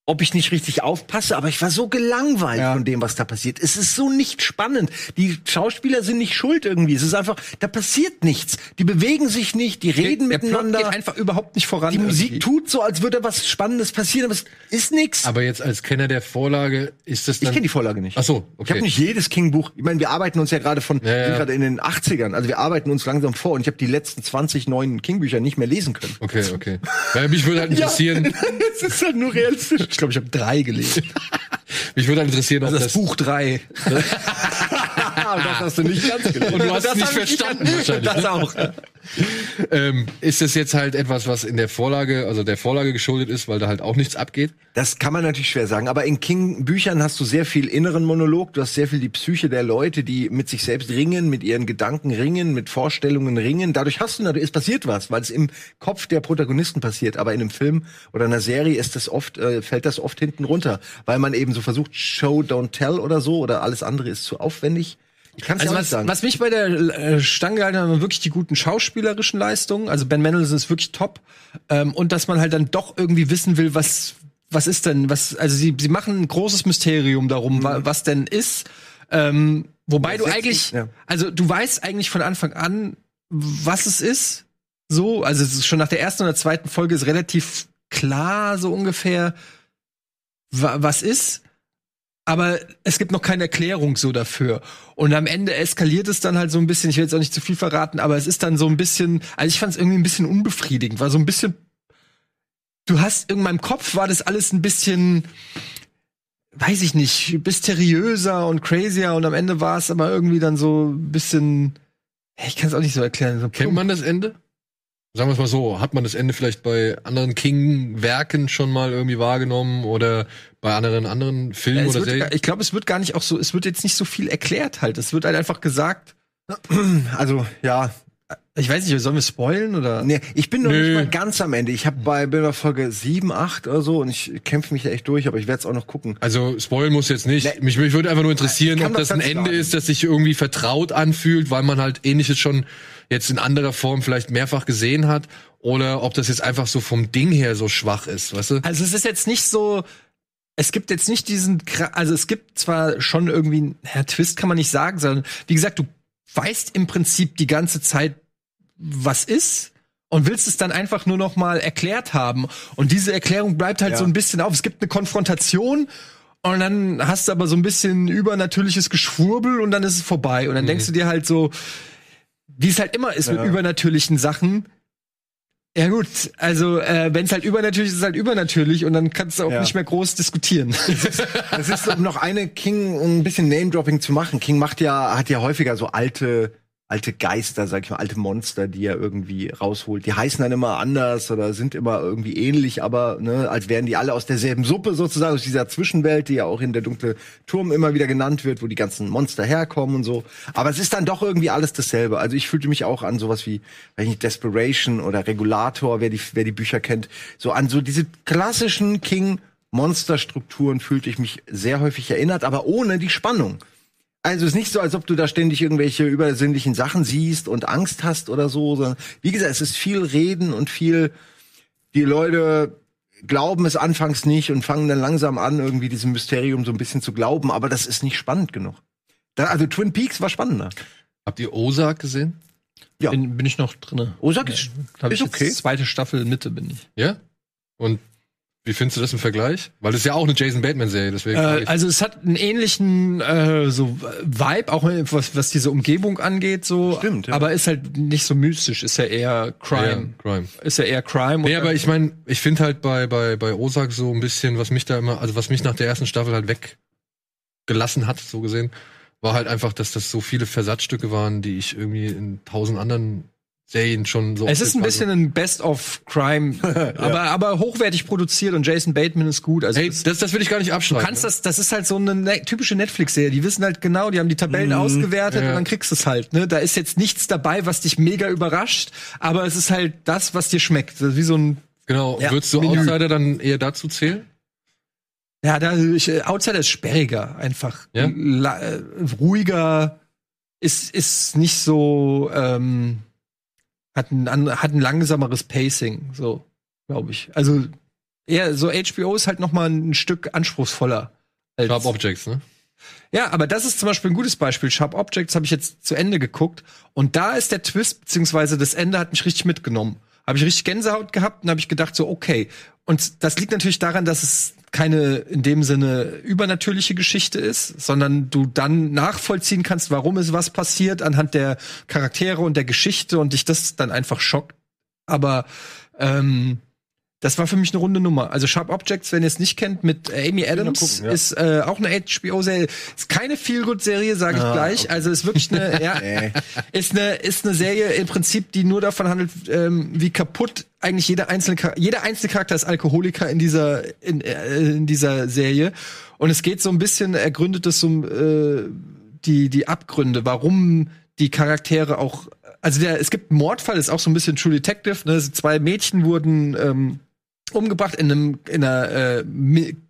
ob ich nicht richtig aufpasse, aber ich war so gelangweilt Ja. von dem, was da passiert. Es ist so nicht spannend. Die Schauspieler sind nicht schuld irgendwie. Es ist einfach, da passiert nichts. Die bewegen sich nicht, die reden der Plot miteinander. geht einfach überhaupt nicht voran. die Musik irgendwie. tut so, als würde was Spannendes passieren, aber es ist nichts. Aber jetzt als Kenner der Vorlage ist das Ich dann. kenne die Vorlage nicht. Ach so, Ich okay. habe nicht jedes King-Buch. Ich meine, wir arbeiten uns ja gerade von, Ja, ja. gerade in den 80ern. Also wir arbeiten uns langsam vor und ich habe die letzten 20 neuen King-Bücher nicht mehr lesen können. Okay, okay. Weil mich würde halt interessieren, Es ist halt nur realistisch. Ich glaube, ich habe drei gelesen. mich würde interessieren, ob Das, das, Buch drei. Das hast du nicht ganz gelesen. und du hast es Das nicht verstanden wahrscheinlich. Das auch. Ähm, ist das jetzt halt etwas, was in der Vorlage, also der Vorlage geschuldet ist, weil da halt auch nichts abgeht? Das kann man natürlich schwer sagen, aber in King-Büchern hast du sehr viel inneren Monolog, du hast sehr viel die Psyche der Leute, die mit sich selbst ringen, mit ihren Gedanken ringen, mit Vorstellungen ringen. Dadurch hast du natürlich, es passiert was, weil es im Kopf der Protagonisten passiert, aber in einem Film oder einer Serie ist das oft, äh, fällt das oft hinten runter, weil man eben so versucht, Show, don't tell oder so, oder alles andere ist zu aufwendig. Ich kann es Also ja was, sagen. was mich bei der äh, Stange gehalten hat, waren wirklich die guten schauspielerischen Leistungen. Also Ben Mendelsohn ist wirklich top. Ähm, und dass man halt dann doch irgendwie wissen will, was, was ist denn, was, also sie, sie machen ein großes Mysterium darum, wa, was denn ist. Ähm, wobei Ja, du setzen- eigentlich, ja. also du weißt eigentlich von Anfang an, was es ist. So, also es ist schon nach der ersten oder zweiten Folge ist relativ klar, so ungefähr, wa was ist. Aber es gibt noch keine Erklärung so dafür. Und am Ende eskaliert es dann halt so ein bisschen, ich will jetzt auch nicht zu viel verraten, aber es ist dann so ein bisschen, also ich fand es irgendwie ein bisschen unbefriedigend, war so ein bisschen, du hast in meinem Kopf war das alles ein bisschen, weiß ich nicht, mysteriöser und crazier und am Ende war es aber irgendwie dann so ein bisschen, ich kann es auch nicht so erklären. So Kennt man das Ende? Sagen wir es mal so, hat man das Ende vielleicht bei anderen King-Werken schon mal irgendwie wahrgenommen oder bei anderen anderen Filmen Ja, oder Serien? ich glaube, es wird gar nicht auch so, es wird jetzt nicht so viel erklärt halt. Es wird halt einfach gesagt, Also, ja, ich weiß nicht, sollen wir spoilen oder? Nee, ich bin noch Nö. nicht mal ganz am Ende. Ich habe bei bin bei Folge 7, 8 oder so und ich kämpfe mich da echt durch, aber ich werde es auch noch gucken. Also spoilen muss jetzt nicht. Nee. Mich, mich würde einfach nur interessieren, ob das ein Ende sagen. ist, das sich irgendwie vertraut anfühlt, weil man halt ähnliches schon jetzt in anderer Form vielleicht mehrfach gesehen hat, oder ob das jetzt einfach so vom Ding her so schwach ist, weißt du? Also es ist jetzt nicht so, es gibt jetzt nicht diesen, also es gibt zwar schon irgendwie, ja, Twist kann man nicht sagen, sondern wie gesagt, du weißt im Prinzip die ganze Zeit, was ist und willst es dann einfach nur noch mal erklärt haben. Und diese Erklärung bleibt halt Ja. so ein bisschen auf. Es gibt eine Konfrontation und dann hast du aber so ein bisschen übernatürliches Geschwurbel und dann ist es vorbei. Und dann denkst du dir halt so, wie es halt immer ist mit Ja. übernatürlichen Sachen. Ja gut, also äh, wenn es halt übernatürlich ist, ist es halt übernatürlich und dann kannst du auch Ja. nicht mehr groß diskutieren. Das ist um noch eine King, um ein bisschen Name-Dropping zu machen. King macht ja, hat ja häufiger so alte, alte Geister, sag ich mal, alte Monster, die er irgendwie rausholt. Die heißen dann immer anders oder sind immer irgendwie ähnlich, aber ne, als wären die alle aus derselben Suppe sozusagen, aus dieser Zwischenwelt, die ja auch in der dunkle Turm immer wieder genannt wird, wo die ganzen Monster herkommen und so. Aber es ist dann doch irgendwie alles dasselbe. Also ich fühlte mich auch an sowas wie, weiß ich nicht, Desperation oder Regulator, wer die, wer die Bücher kennt, so an so diese klassischen King Monsterstrukturen fühlte ich mich sehr häufig erinnert, aber ohne die Spannung. Also es ist nicht so, als ob du da ständig irgendwelche übersinnlichen Sachen siehst und Angst hast oder so, sondern wie gesagt, es ist viel Reden und viel, die Leute glauben es anfangs nicht und fangen dann langsam an, irgendwie diesem Mysterium so ein bisschen zu glauben, aber das ist nicht spannend genug. Da, also Twin Peaks war spannender. Habt ihr Ozark gesehen? Ja. Bin, bin ich noch drinne. Ozark ist, Hab ist ich okay. Jetzt zweite Staffel Mitte bin ich. Ja? Und wie findest du das im Vergleich? Weil es ist ja auch eine Jason Bateman-Serie, deswegen. Äh, also es hat einen ähnlichen äh, so Vibe, auch was, was diese Umgebung angeht, so. Stimmt, ja. Aber ist halt nicht so mystisch, ist ja eher Crime. Ja, Crime. Ist ja eher Crime. Nee, aber ich meine, ich finde halt bei, bei, bei Ozark so ein bisschen, was mich da immer, also was mich nach der ersten Staffel halt weggelassen hat, so gesehen, war halt einfach, dass das so viele Versatzstücke waren, die ich irgendwie in tausend anderen Serien schon so. es ist ein bisschen ein Best of Crime, aber, aber hochwertig produziert und Jason Bateman ist gut. Also Hey, das- das, das will ich gar nicht abschneiden. Du kannst das, das ist halt so eine ne typische Netflix-Serie. Die wissen halt genau, die haben die Tabellen ausgewertet Ja. und dann kriegst du es halt. Ne? Da ist jetzt nichts dabei, was dich mega überrascht, aber es ist halt das, was dir schmeckt. Wie so ein, Genau. Ja, Würdest du Menü. Outsider dann eher dazu zählen? ja, da ich, äh, Outsider ist sperriger, einfach Ja? La, äh, ruhiger, ist ist nicht so, ähm, hat ein hat ein langsameres Pacing, so glaube ich. Also eher so HBO ist halt noch mal ein Stück anspruchsvoller. als- Sharp Objects, ne? Ja, aber das ist zum Beispiel ein gutes Beispiel. Sharp Objects habe ich jetzt zu Ende geguckt und da ist der Twist beziehungsweise das Ende hat mich richtig mitgenommen. Habe ich richtig Gänsehaut gehabt und habe ich gedacht so okay. Und das liegt natürlich daran, dass es keine in dem Sinne übernatürliche Geschichte ist, sondern du dann nachvollziehen kannst, warum ist was passiert anhand der Charaktere und der Geschichte und dich das dann einfach schockt. Aber ähm, das war für mich eine runde Nummer. Also Sharp Objects, wenn ihr es nicht kennt, mit äh, Amy Adams, gucken, ja. ist äh, auch eine HBO-Serie. Ist keine Feel-Good-Serie, sage ich Ah, gleich. Also ist wirklich eine, ja, ist eine ist eine Serie im Prinzip, die nur davon handelt, ähm, wie kaputt eigentlich jeder einzelne jeder einzelne Charakter ist Alkoholiker in dieser in, äh, in dieser Serie. Und es geht so ein bisschen, er gründet es so äh, die die Abgründe, warum die Charaktere auch also der, es gibt einen Mordfall, ist auch so ein bisschen True Detective. Ne? Zwei Mädchen wurden ähm, umgebracht in einem in einer äh,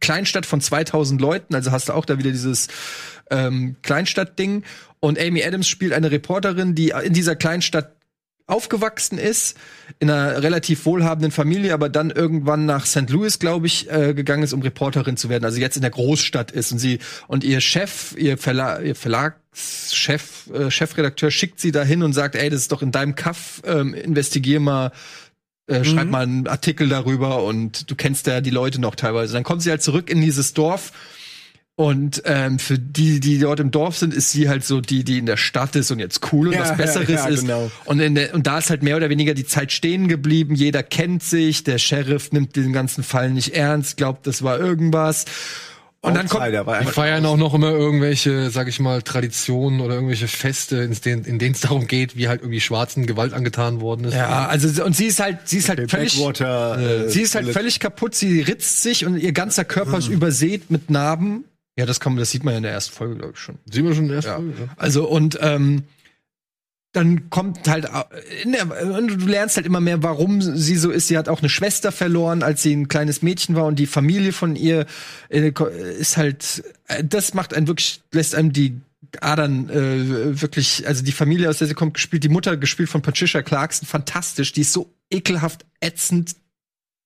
Kleinstadt von 2000 Leuten. Also hast du auch da wieder dieses ähm, Kleinstadt-Ding. Und Amy Adams spielt eine Reporterin, die in dieser Kleinstadt aufgewachsen ist, in einer relativ wohlhabenden Familie, aber dann irgendwann nach St. Louis, glaube ich, äh, gegangen ist, um Reporterin zu werden. Also jetzt in der Großstadt ist und sie und ihr Chef, ihr, Verla ihr Verlagschef, äh, Chefredakteur schickt sie dahin und sagt, ey, das ist doch in deinem Kaff, ähm, investigier mal äh, schreib mal einen Artikel darüber und du kennst ja die Leute noch teilweise. Dann kommt sie halt zurück in dieses Dorf und ähm, für die, die dort im Dorf sind, ist sie halt so die, die in der Stadt ist und jetzt cool und Ja, was Besseres ja, ist. genau. Und, in der, und da ist halt mehr oder weniger die Zeit stehen geblieben. Jeder kennt sich, der Sheriff nimmt den ganzen Fall nicht ernst, glaubt, das war irgendwas. Und dann kommt, Die feiern auch noch immer irgendwelche, sag ich mal, Traditionen oder irgendwelche Feste, in denen in denen es darum geht, wie halt irgendwie Schwarzen Gewalt angetan worden ist. ja, also und sie ist halt, sie ist halt völlig, Backwater. äh, Sie ist halt völlig kaputt, sie ritzt sich und ihr ganzer Körper ist übersät mit Narben. Ja, das kann man, das sieht man ja in der ersten Folge, glaube ich, schon. Sieht man schon erst. Ja. Folge, Also und ähm, dann kommt halt in der, und du lernst halt immer mehr, warum sie so ist. Sie hat auch eine Schwester verloren, als sie ein kleines Mädchen war und die Familie von ihr äh, ist halt. äh, Das macht einen wirklich, lässt einem die Adern äh, wirklich, also die Familie, aus der sie kommt, gespielt, die Mutter gespielt von Patricia Clarkson, fantastisch. Die ist so ekelhaft ätzend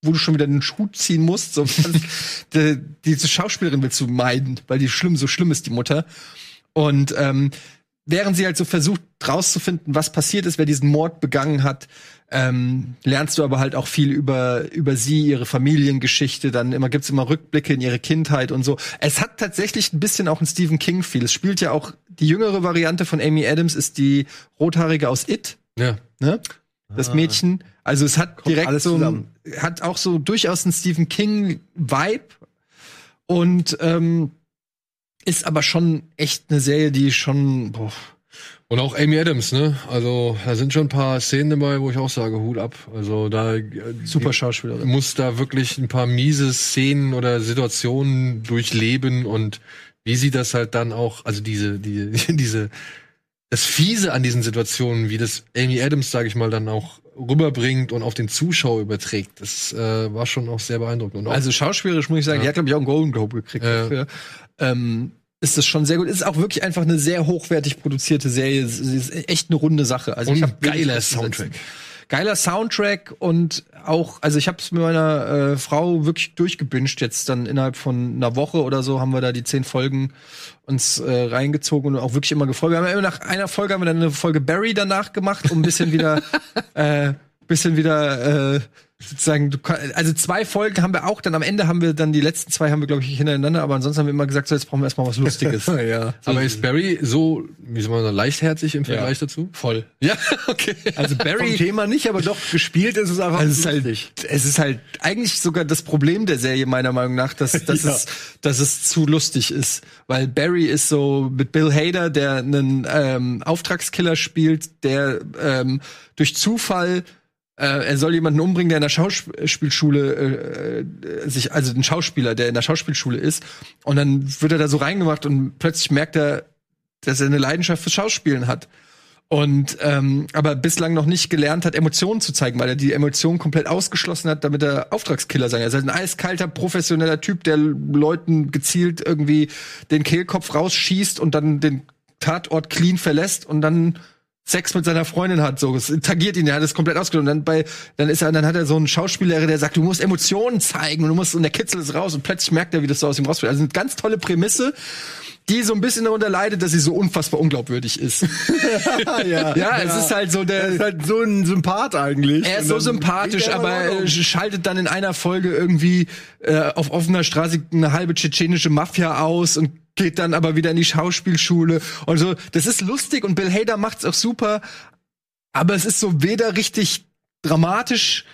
wo du schon wieder den Schuh ziehen musst. So, die, diese Schauspielerin willst du meiden, weil die schlimm, so schlimm ist, die Mutter. Und ähm, während sie halt so versucht rauszufinden, was passiert ist, wer diesen Mord begangen hat, ähm, lernst du aber halt auch viel über über sie, ihre Familiengeschichte. Dann immer gibt's immer Rückblicke in ihre Kindheit und so. Es hat tatsächlich ein bisschen auch ein Stephen King Feel. Es spielt ja auch die jüngere Variante von Amy Adams ist die rothaarige aus It. Ja. Ne? Das Ah. Mädchen. Also es hat direkt alles so ein, hat auch so durchaus einen Stephen King Vibe und ähm, ist aber schon echt eine Serie, die schon boah, Und auch Amy Adams, ne? Also, da sind schon ein paar Szenen dabei, wo ich auch sage, Hut ab. Also, da äh, super Schauspielerin. muss da wirklich ein paar miese Szenen oder Situationen durchleben und wie sie das halt dann auch, also diese, die, diese, das Fiese an diesen Situationen, wie das Amy Adams, sage ich mal, dann auch rüberbringt und auf den Zuschauer überträgt, das äh, war schon auch sehr beeindruckend. Auch, Also schauspielerisch muss ich sagen, Ja. die hat glaube ich auch einen Golden Globe gekriegt Ja. Ähm, ist das schon sehr gut. Ist auch wirklich einfach eine sehr hochwertig produzierte Serie. Sie ist echt eine runde Sache. Also und ich hab geiler. Soundtrack. Geiler Soundtrack und auch, also ich habe es mit meiner äh, Frau wirklich durchgebinged jetzt dann innerhalb von einer Woche oder so haben wir da die zehn Folgen uns äh, reingezogen und auch wirklich immer gefreut. Wir haben ja immer nach einer Folge haben wir dann eine Folge Barry danach gemacht, um ein bisschen wieder äh, bisschen wieder äh, sozusagen du kann, also zwei Folgen haben wir auch dann am Ende haben wir dann die letzten zwei haben wir glaube ich hintereinander aber ansonsten haben wir immer gesagt so jetzt brauchen wir erstmal was lustiges ja. Aber ist Barry so, wie soll man sagen, leichtherzig im Vergleich dazu? voll Ja, okay. also Vom Barry Thema nicht, aber doch gespielt ist es einfach Also es ist halt, lustig. es ist halt eigentlich sogar das Problem der Serie meiner Meinung nach, dass, dass, Ja. es, dass es zu lustig ist. Weil Barry ist so mit Bill Hader, der einen ähm, Auftragskiller spielt, der ähm, durch Zufall äh, er soll jemanden umbringen, der in der Schauspielschule äh, äh, sich, also ein Schauspieler, der in der Schauspielschule ist, und dann wird er da so reingemacht und plötzlich merkt er, dass er eine Leidenschaft für Schauspielen hat und ähm, aber bislang noch nicht gelernt hat, Emotionen zu zeigen, weil er die Emotionen komplett ausgeschlossen hat, damit er Auftragskiller sein kann. Er halt ein eiskalter, professioneller Typ, der Leuten gezielt irgendwie den Kehlkopf rausschießt und dann den Tatort clean verlässt und dann Sex mit seiner Freundin hat, so es tagiert ihn, er hat es komplett. Und dann bei, dann ist er, dann hat er so einen Schauspieler, der sagt, du musst Emotionen zeigen und du musst und der Kitzel ist raus und plötzlich merkt er, wie das so aus ihm rausfällt. Also eine ganz tolle Prämisse, die so ein bisschen darunter leidet, dass sie so unfassbar unglaubwürdig ist. ja, Ja, es ist halt so er der. ist halt so ein Sympath eigentlich. Er ist so sympathisch, er aber er um. schaltet dann in einer Folge irgendwie äh, auf offener Straße eine halbe tschetschenische Mafia aus und geht dann aber wieder in die Schauspielschule und so. Das ist lustig und Bill Hader macht's auch super, aber es ist so weder richtig dramatisch,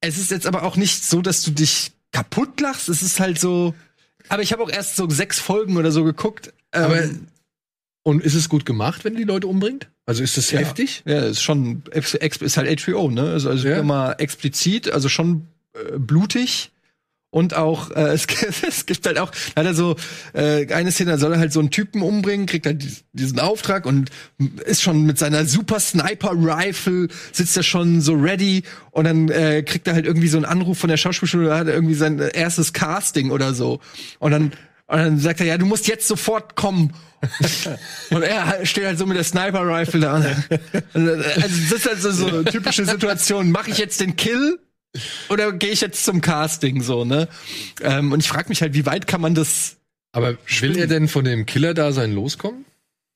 es ist jetzt aber auch nicht so, dass du dich kaputt lachst. Es ist halt so. Aber ich habe auch erst so sechs Folgen oder so geguckt. Ähm, Aber und ist es gut gemacht, wenn die Leute umbringt? Also ist das Ja. heftig? Ja, ist schon ist halt HBO, ne? Also, also Ja. immer explizit, also schon äh, blutig. Und auch, äh, es, gibt- es gibt halt auch, da hat er so äh, eine Szene, da soll er halt so einen Typen umbringen, kriegt halt dies- diesen Auftrag und ist schon mit seiner Super Sniper Rifle, sitzt er schon so ready und dann äh, kriegt er halt irgendwie so einen Anruf von der Schauspielschule, da hat er irgendwie sein erstes Casting oder so. Und dann, und dann sagt er, ja, du musst jetzt sofort kommen. Und er halt- steht halt so mit der Sniper Rifle da. Also das ist halt so, so eine typische Situation. Mache ich jetzt den Kill oder gehe ich jetzt zum Casting so, ne? Ähm, und ich frage mich halt, wie weit kann man das Aber will er denn von dem Killer-Dasein loskommen?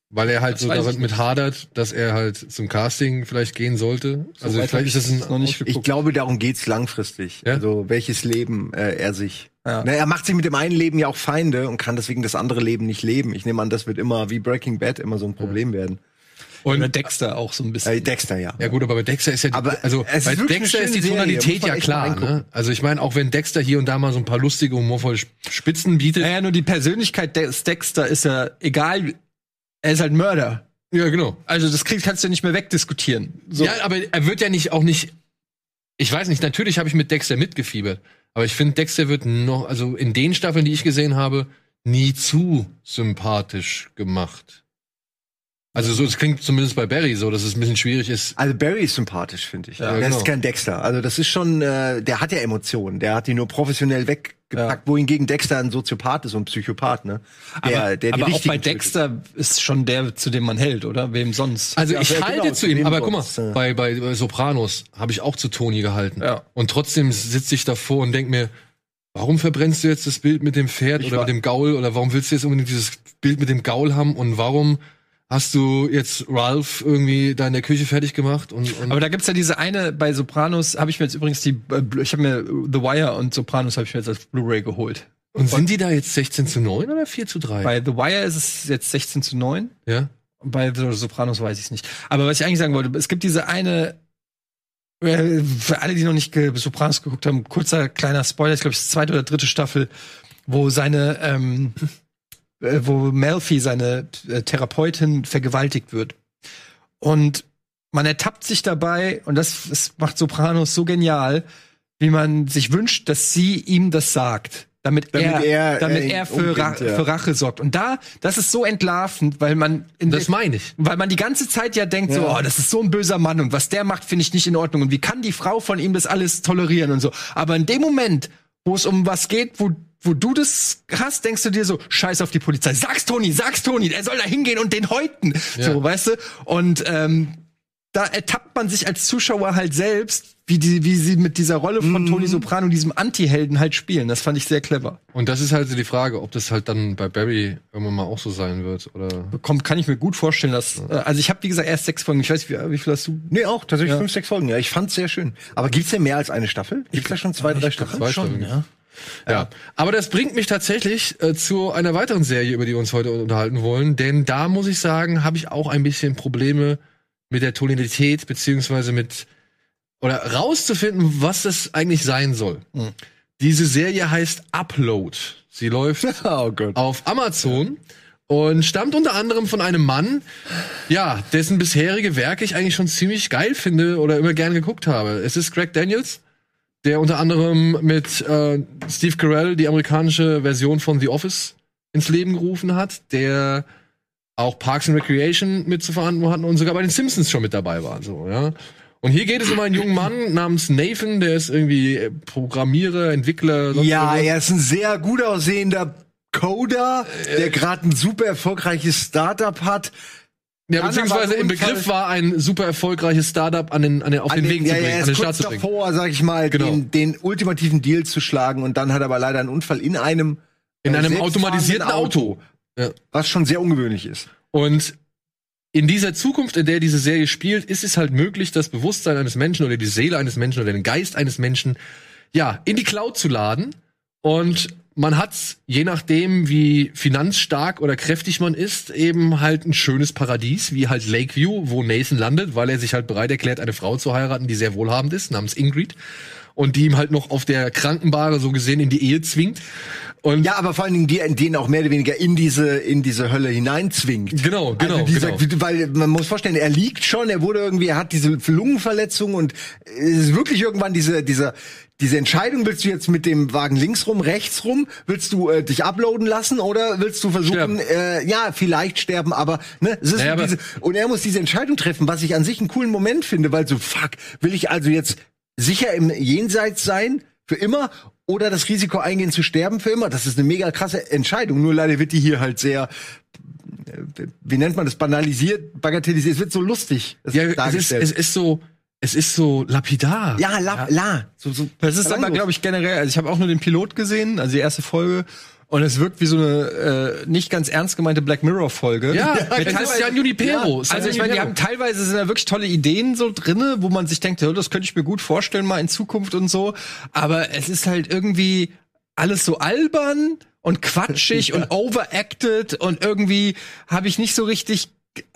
Weil er halt so weiß ich damit mit hadert, dass er halt zum Casting vielleicht gehen sollte. also weit vielleicht ist das ein noch nicht Ich geguckt. glaube, darum geht's langfristig. Ja? Also welches Leben äh, er sich. Ja. Na, er macht sich mit dem einen Leben ja auch Feinde und kann deswegen das andere Leben nicht leben. Ich nehme an, das wird immer wie Breaking Bad immer so ein Problem werden. Oder Und Dexter auch so ein bisschen. Äh, Dexter, ja. ja gut, aber bei Dexter ist ja die, Aber also bei Dexter ist die Tonalität ja klar, ne? Also ich meine, auch wenn Dexter hier und da mal so ein paar lustige, humorvolle Spitzen bietet. Naja, nur die Persönlichkeit des Dexter ist ja egal, er ist halt Mörder. ja, genau. Also das krieg, kannst du ja nicht mehr wegdiskutieren. So. Ja, aber er wird ja nicht auch nicht. Ich weiß nicht, natürlich habe ich mit Dexter mitgefiebert. Aber ich finde, Dexter wird noch, also in den Staffeln, die ich gesehen habe, nie zu sympathisch gemacht. Also so, es klingt zumindest bei Barry so, dass es ein bisschen schwierig ist. Also Barry ist sympathisch, finde ich. Ja, der genau. ist kein Dexter. Also das ist schon, äh, der hat ja Emotionen. Der hat die nur professionell weggepackt, wohingegen Dexter ein Soziopath ist und ein Psychopath, ne? Der, aber der aber auch bei Dexter ist schon der, zu dem man hält, oder? Wem sonst? Also Ja, ich ja, halte genau, zu ihm, aber guck mal, sonst, äh. bei, bei, Sopranos habe ich auch zu Toni gehalten. Ja. Und trotzdem sitze ich davor und denk mir, warum verbrennst du jetzt das Bild mit dem Pferd Ich oder mit dem Gaul oder warum willst du jetzt unbedingt dieses Bild mit dem Gaul haben und warum hast du jetzt Ralph irgendwie da in der Küche fertig gemacht und, und Aber da gibt's ja diese eine bei Sopranos, habe ich mir jetzt übrigens die, äh, ich habe mir The Wire und Sopranos habe ich mir jetzt als Blu-ray geholt. Und sind die da jetzt 16 zu 9 oder 4 zu 3? Bei The Wire ist es jetzt 16 zu 9. ja? Bei The Sopranos weiß ich es nicht. Aber was ich eigentlich sagen wollte, es gibt diese eine, äh, für alle, die noch nicht Sopranos geguckt haben, kurzer kleiner Spoiler, ich glaube, es ist die zweite oder dritte Staffel, wo seine, ähm, äh, wo Melfi, seine äh, Therapeutin, vergewaltigt wird. Und man ertappt sich dabei, und das, das macht Sopranos so genial, wie man sich wünscht, dass sie ihm das sagt. Damit, Damit er, er, damit äh, er für, Ra umbringt, ja. für Rache sorgt. Und da, das ist so entlarvend, weil man Das meine ich. weil man die ganze Zeit ja denkt, so, Ja. oh, das ist so ein böser Mann und was der macht, finde ich nicht in Ordnung. Und wie kann die Frau von ihm das alles tolerieren und so. Aber in dem Moment, wo es um was geht, wo, wo du das hast, denkst du dir so, scheiß auf die Polizei. Sag's Toni, sag's Toni, er soll da hingehen und den häuten. Ja. So, weißt du? Und ähm, da ertappt man sich als Zuschauer halt selbst, wie, die, wie sie mit dieser Rolle von Mhm. Toni Soprano, diesem Anti-Helden halt spielen. Das fand ich sehr clever. Und das ist halt so die Frage, ob das halt dann bei Barry irgendwann mal auch so sein wird oder Kommt, kann ich mir gut vorstellen, dass. Äh, also ich habe wie gesagt erst sechs Folgen. Ich weiß, wie, wie viel hast du? Nee, auch tatsächlich Ja. fünf, sechs Folgen. Ja, ich fand's sehr schön. Aber gibt's denn mehr als eine Staffel? Gibt's da schon zwei, drei Staffeln? zwei Schon, Staffeln. ja. Ja, aber das bringt mich tatsächlich äh, zu einer weiteren Serie, über die wir uns heute unterhalten wollen. Denn da muss ich sagen, habe ich auch ein bisschen Probleme mit der Tonalität, beziehungsweise mit oder rauszufinden, was das eigentlich sein soll. Mhm. Diese Serie heißt Upload. Sie läuft Oh auf Amazon und stammt unter anderem von einem Mann, ja, dessen bisherige Werke ich eigentlich schon ziemlich geil finde oder immer gern geguckt habe. Es ist Greg Daniels, der unter anderem mit äh, Steve Carell die amerikanische Version von The Office ins Leben gerufen hat, der auch Parks and Recreation mit zu verantworten hat und sogar bei den Simpsons schon mit dabei war. So, ja. Und hier geht es um einen jungen Mann namens Nathan, der ist irgendwie äh, Programmierer, Entwickler. Ja, irgendwas. er ist ein sehr gut aussehender Coder, der gerade ein super erfolgreiches Startup hat. Ja, beziehungsweise im Begriff war ein super erfolgreiches Startup an den, an den, auf den An Weg ja, zu ja, bringen, er an den Start zu bringen. davor, sag ich mal, Genau. den, den ultimativen Deal zu schlagen und dann hat er aber leider einen Unfall in einem In äh, einem automatisierten Auto. Ja. was schon sehr ungewöhnlich ist. Und in dieser Zukunft, in der diese Serie spielt, ist es halt möglich, das Bewusstsein eines Menschen oder die Seele eines Menschen oder den Geist eines Menschen, ja, in die Cloud zu laden. Und man hat, je nachdem, wie finanzstark oder kräftig man ist, eben halt ein schönes Paradies, wie halt Lakeview, wo Nathan landet, weil er sich halt bereit erklärt, eine Frau zu heiraten, die sehr wohlhabend ist, namens Ingrid. Und die ihm halt noch auf der Krankenbahre so gesehen in die Ehe zwingt. Und Ja, aber vor allen Dingen die, den auch mehr oder weniger in diese in diese Hölle hineinzwingt. Genau, genau, Also dieser, genau. Weil man muss vorstellen, er liegt schon, er wurde irgendwie, er hat diese Lungenverletzung und es ist wirklich irgendwann diese diese diese Entscheidung, willst du jetzt mit dem Wagen links rum, rechts rum, willst du äh, dich uploaden lassen oder willst du Sterben. versuchen, äh, ja, vielleicht sterben, aber ne, es ist Naja, diese, und er muss diese Entscheidung treffen, was ich an sich einen coolen Moment finde, weil so fuck, will ich also jetzt sicher im Jenseits sein für immer oder das Risiko eingehen zu sterben für immer? Das ist eine mega krasse Entscheidung. Nur leider wird die hier halt sehr äh, wie nennt man das banalisiert, bagatellisiert. Es wird so lustig Ja, es ist, dargestellt. es ist so, es ist so lapidar. ja, la, la, so, so Das ist aber, glaube ich, generell, also ich habe auch nur den Pilot gesehen, also die erste Folge. Und es wirkt wie so eine äh, nicht ganz ernst gemeinte Black Mirror-Folge. Ja, Mit es ist Jan Junipero. San Also ich meine, die haben teilweise sind da wirklich tolle Ideen so drinne, wo man sich denkt, ja, das könnte ich mir gut vorstellen mal in Zukunft und so. Aber es ist halt irgendwie alles so albern und quatschig und overacted und irgendwie habe ich nicht so richtig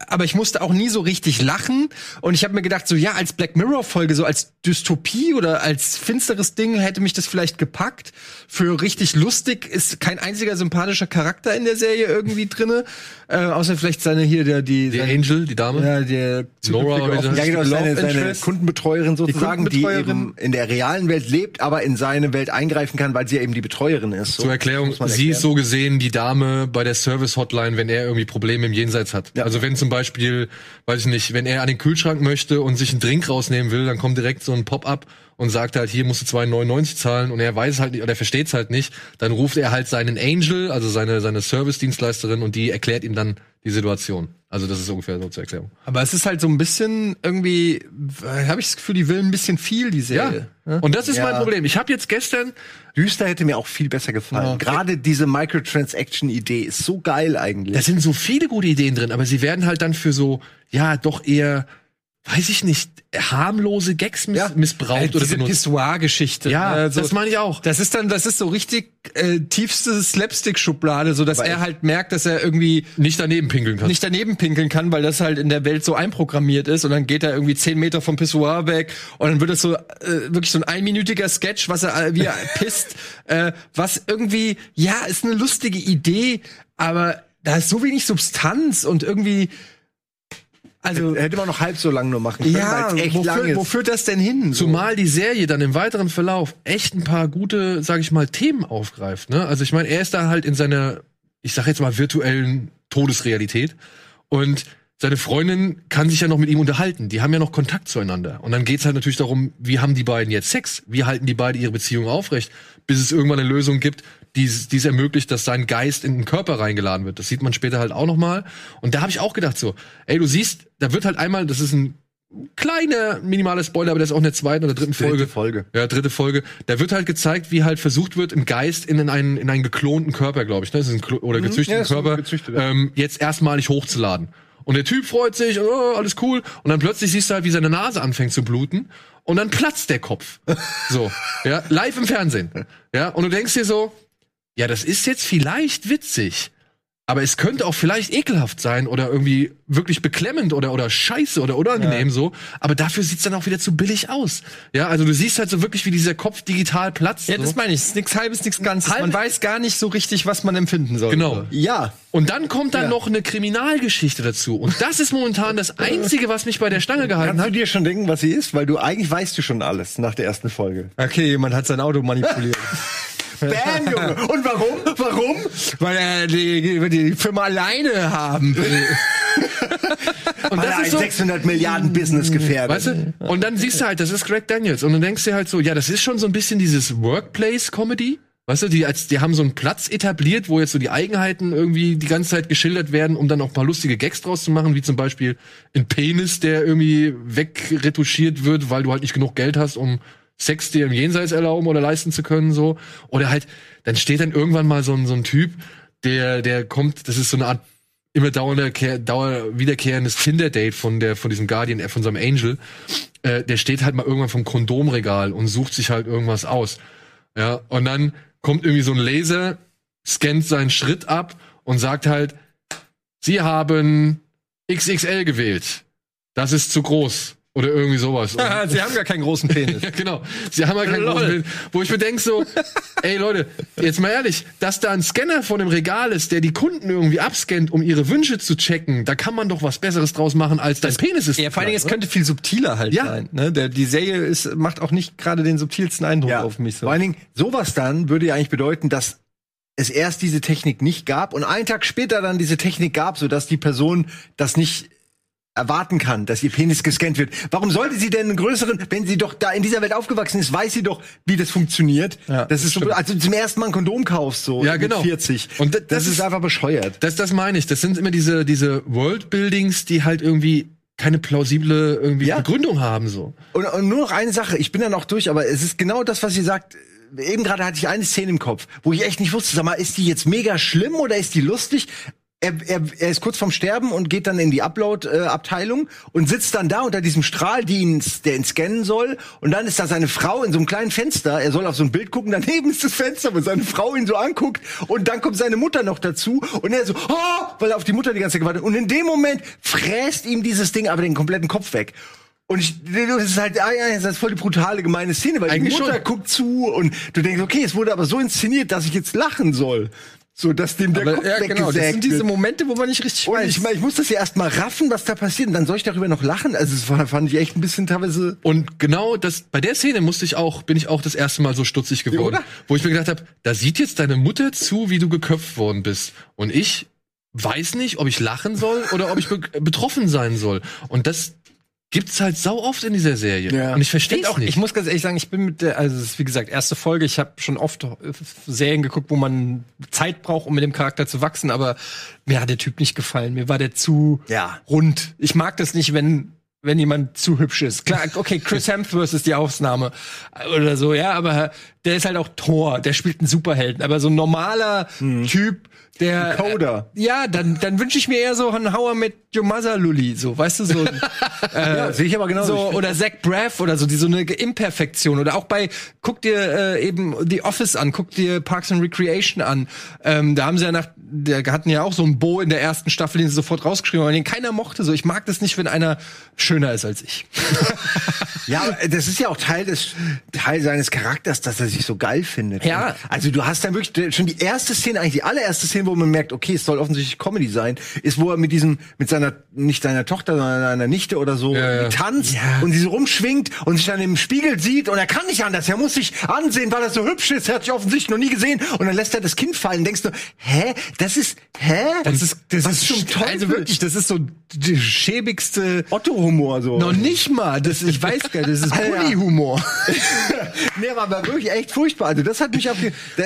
aber ich musste auch nie so richtig lachen und ich habe mir gedacht so ja als Black Mirror Folge so als Dystopie oder als finsteres Ding hätte mich das vielleicht gepackt für richtig lustig ist kein einziger sympathischer Charakter in der Serie irgendwie drinne äh, außer vielleicht seine hier der die Die seine- Angel, die Dame. ja, der Laura, oder Ja, genau, Love seine, seine. Kundenbetreuerin sozusagen, die, Kundenbetreuerin. eben in der realen Welt lebt, aber in seine Welt eingreifen kann, weil sie ja eben die Betreuerin ist. So, Zur Erklärung, sie ist so gesehen die Dame bei der Service-Hotline, wenn er irgendwie Probleme im Jenseits hat. Ja. Also wenn wenn zum Beispiel, weiß ich nicht, wenn er an den Kühlschrank möchte und sich einen Drink rausnehmen will, dann kommt direkt so ein Pop-up und sagt halt, hier musst du 2,99 zahlen und er weiß halt nicht oder er versteht es halt nicht, dann ruft er halt seinen Angel, also seine, seine Service-Dienstleisterin und die erklärt ihm dann die Situation. Also das ist ungefähr so zur Erklärung. Aber es ist halt so ein bisschen irgendwie, habe ich das Gefühl, die will ein bisschen viel, die Serie. Ja. Und das ist Ja. mein Problem. Ich habe jetzt gestern Düster hätte mir auch viel besser gefallen. Ja. Gerade diese Microtransaction-Idee ist so geil eigentlich. Da sind so viele gute Ideen drin, aber sie werden halt dann für so, ja, doch eher, weiß ich nicht, harmlose Gags miss Ja. missbraucht Halt oder diese. Pissoir-Geschichte. Ja, ne, so- das meine ich auch. Das ist dann, das ist so richtig äh, tiefste Slapstick-Schublade, so dass Aber er halt merkt, dass er irgendwie Nicht daneben pinkeln kann. nicht daneben pinkeln kann, weil das halt in der Welt so einprogrammiert ist und dann geht er irgendwie zehn Meter vom Pissoir weg und dann wird das so äh, wirklich so ein einminütiger Sketch, was er äh, wie er pisst, äh, was irgendwie ja ist eine lustige Idee, aber da ist so wenig Substanz und irgendwie also Hätte man noch halb so lang nur machen können, ja, echt wo, lang führt, wo führt das denn hin? So. Zumal die Serie dann im weiteren Verlauf echt ein paar gute, sag ich mal, Themen aufgreift. Ne? Also ich meine, er ist da halt in seiner, ich sag jetzt mal, virtuellen Todesrealität und seine Freundin kann sich ja noch mit ihm unterhalten. Die haben ja noch Kontakt zueinander. Und dann geht's halt natürlich darum, wie haben die beiden jetzt Sex? Wie halten die beiden ihre Beziehung aufrecht? Bis es irgendwann eine Lösung gibt, die es ermöglicht, dass sein Geist in den Körper reingeladen wird. Das sieht man später halt auch noch mal. Und da habe ich auch gedacht so, ey, du siehst, da wird halt einmal, das ist ein kleiner minimaler Spoiler, aber der ist auch in der zweiten oder dritten Folge. Folge. Ja, dritte Folge. Da wird halt gezeigt, wie halt versucht wird, im Geist in einen, in einen geklonten Körper, glaube ich, ne? Das ist ein oder gezüchteten ja, ist ein Körper, gezüchteter. ähm, jetzt erstmalig hochzuladen. Und der Typ freut sich, oh, alles cool. Und dann plötzlich siehst du halt, wie seine Nase anfängt zu bluten. Und dann platzt der Kopf. So. Ja, live im Fernsehen. Ja, und du denkst dir so, ja, das ist jetzt vielleicht witzig. Aber es könnte auch vielleicht ekelhaft sein oder irgendwie wirklich beklemmend oder, oder scheiße oder unangenehm so. Aber dafür sieht's dann auch wieder zu billig aus. Ja, also du siehst halt so wirklich, wie dieser Kopf digital platzt. Ja, so. das meine ich. Es ist nichts halbes, nichts ganzes. Halb- Man weiß gar nicht so richtig, was man empfinden soll. Genau. Ja. Und dann kommt dann Ja. noch eine Kriminalgeschichte dazu. Und das ist momentan das Einzige, was mich bei der Stange gehalten Kannst du hat. dir schon denken, was sie ist? Weil du eigentlich weißt du schon alles nach der ersten Folge. Okay, jemand hat sein Auto manipuliert. Bam, Junge. Und warum? Warum? Weil er die, die, Firma alleine haben will. Und Weil er das ein ist so, 600 Milliarden Business gefährdet. Weißt du? Und dann siehst du halt, das ist Greg Daniels. Und dann denkst du halt so, ja, das ist schon so ein bisschen dieses Workplace-Comedy. Weißt du, die, als, die haben so einen Platz etabliert, wo jetzt so die Eigenheiten irgendwie die ganze Zeit geschildert werden, um dann auch ein paar lustige Gags draus zu machen, wie zum Beispiel ein Penis, der irgendwie wegretuschiert wird, weil du halt nicht genug Geld hast, um Sex dir im Jenseits erlauben oder leisten zu können, so. Oder halt, dann steht dann irgendwann mal so ein, so ein Typ, der, der kommt, das ist so eine Art immer dauernder, kehr- dauer wiederkehrendes Tinder-Date von der, von diesem Guardian, äh, von seinem Angel. Äh, der steht halt mal irgendwann vom Kondomregal und sucht sich halt irgendwas aus. Ja, und dann kommt irgendwie so ein Laser, scannt seinen Schritt ab und sagt halt, Sie haben XXL gewählt. Das ist zu groß. Oder irgendwie sowas. Sie haben gar keinen großen Penis. ja, genau. Sie haben ja keinen Lol. großen Bild. Wo ich mir denk so, ey Leute, jetzt mal ehrlich, dass da ein Scanner vor dem Regal ist, der die Kunden irgendwie abscannt, um ihre Wünsche zu checken, da kann man doch was Besseres draus machen, als dein Penis ist. Ja, vor allem, klein, es könnte viel subtiler halt Ja. sein. Ne? Der, die Serie ist, macht auch nicht gerade den subtilsten Eindruck Ja. auf mich. So. Vor allen Dingen, sowas dann würde ja eigentlich bedeuten, dass es erst diese Technik nicht gab und einen Tag später dann diese Technik gab, sodass die Person das nicht erwarten kann, dass ihr Penis gescannt wird. Warum sollte sie denn einen größeren, wenn sie doch da in dieser Welt aufgewachsen ist, weiß sie doch, wie das funkfunktioniert. Ja, das ist so, stimmt. als du zum ersten Mal ein Kondom kaufst, so Ja, genau. 40. Und das das, ist- ist einfach bescheuert. Das, das meine ich. Das sind immer diese, diese Worldbuildings, die halt irgendwie keine plausible irgendwie Ja. Begründung haben, so. Und, und nur noch eine Sache, ich bin dann auch durch, aber es ist genau das, was ihr sagt. Eben gerade hatte ich eine Szene im Kopf, wo ich echt nicht wusste, sag mal, ist die jetzt mega schlimm oder ist die lustig? Er, er, er ist kurz vorm Sterben und geht dann in die Upload-Abteilung und sitzt dann da unter diesem Strahl, die ihn, der ihn scannen soll. Und dann ist da seine Frau in so einem kleinen Fenster. Er soll auf so ein Bild gucken, daneben ist das Fenster, wo seine Frau ihn so anguckt. Und dann kommt seine Mutter noch dazu. Und er so, oh, weil er auf die Mutter die ganze Zeit gewartet. Und in dem Moment fräst ihm dieses Ding aber den kompletten Kopf weg. Und ich, das ist halt, ah ja, das ist voll die brutale, gemeine Szene, weil Eigentlich die Mutter schon. guckt zu und du denkst, okay, es wurde aber so inszeniert, dass ich jetzt lachen soll. So, dass dem der Aber, Kopf ja, genau. Das sind diese wird. Momente, wo man nicht richtig Und weiß. ich, mein, ich muss das ja erst mal raffen, was da passiert. Und dann soll ich darüber noch lachen. Also, das war, fand ich echt ein bisschen teilweise. Und genau das, bei der Szene musste ich auch, bin ich auch das erste Mal so stutzig geworden. oder? Wo ich mir gedacht habe, da sieht jetzt deine Mutter zu, wie du geköpft worden bist. Und ich weiß nicht, ob ich lachen soll oder ob ich be betroffen sein soll. Und das gibt's halt sau oft in dieser Serie. Ja. Und ich verstehe auch, nicht. ich muss ganz ehrlich sagen, ich bin mit der, also es ist wie gesagt erste Folge. Ich habe schon oft äh, Serien geguckt, wo man Zeit braucht, um mit dem Charakter zu wachsen, aber mir hat der Typ nicht gefallen. Mir war der zu Ja. rund. Ich mag das nicht, wenn wenn jemand zu hübsch ist. Klar, okay, Chris Hemsworth ist die Ausnahme oder so, ja, aber der ist halt auch Thor, der spielt einen Superhelden, aber so ein normaler Typ, der Coder. Äh, ja, dann dann wünsche ich mir eher so einen Hauer mit Your Mother Lully, so, weißt du, so ein, Ja, sehe ich aber genauso. so, oder Zach Braff oder so, die so eine Imperfektion. Oder auch bei, guck dir äh, eben The Office an, guck dir Parks and Recreation an. Ähm, da haben sie ja nach, der hatten ja auch so einen Bo in der ersten Staffel, den sie sofort rausgeschrieben haben, den keiner mochte. So, ich mag das nicht, wenn einer schöner ist als ich. Ja, aber das ist ja auch Teil des Teil seines Charakters, dass er sich so geil findet. Ja. Also du hast dann wirklich schon die erste Szene, eigentlich die allererste Szene, wo man merkt, okay, es soll offensichtlich Comedy sein, ist, wo er mit diesem, mit seiner, nicht seiner Tochter, sondern seiner Nichte oder so, Ja, ja. tanzt und sie so rumschwingt und sich dann im Spiegel sieht und er kann nicht anders. Er muss sich ansehen, weil er so hübsch ist. Er hat sich offensichtlich noch nie gesehen und dann lässt er das Kind fallen. Denkst du, hä? Das ist, hä? Das ist, das Was ist zum Teufel? Also wirklich, das ist so die schäbigste. Otto-Humor so. Noch nicht mal, das, ich weiß nicht, das ist ja. Bully-Humor. Nee, aber war wirklich echt furchtbar. Also das hat mich auf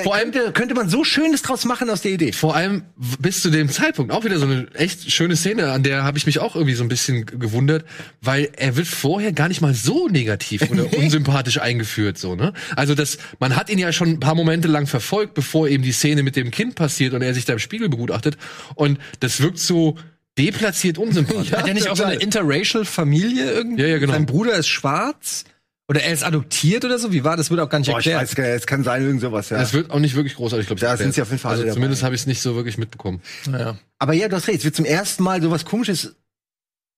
Vor allem- könnte, könnte man so Schönes draus machen aus der Idee. Vor allem bis zu dem Zeitpunkt auch wieder so eine echt schöne Szene, an der habe ich mich auch irgendwie so ein bisschen gewundert, weil er wird vorher gar nicht mal so negativ oder unsympathisch eingeführt, so ne? Also das, man hat ihn ja schon ein paar Momente lang verfolgt, bevor eben die Szene mit dem Kind passiert und er sich da im Spiegel begutachtet und das wirkt so deplatziert unsympathisch. Hat er nicht auch so eine interracial Familie irgendwie? Ja, ja, genau. Sein Bruder ist schwarz? Oder er ist adoptiert oder so? Wie war das? Wird auch gar nicht Boah, ich erklärt. weiß gar nicht, es kann sein, irgend sowas, ja. Das wird auch nicht wirklich großartig, glaube ich. Da sind sie auf jeden Fall Also dabei. zumindest habe ich es nicht so wirklich mitbekommen. Ja. Aber ja, du hast recht, es wird zum ersten Mal sowas komisches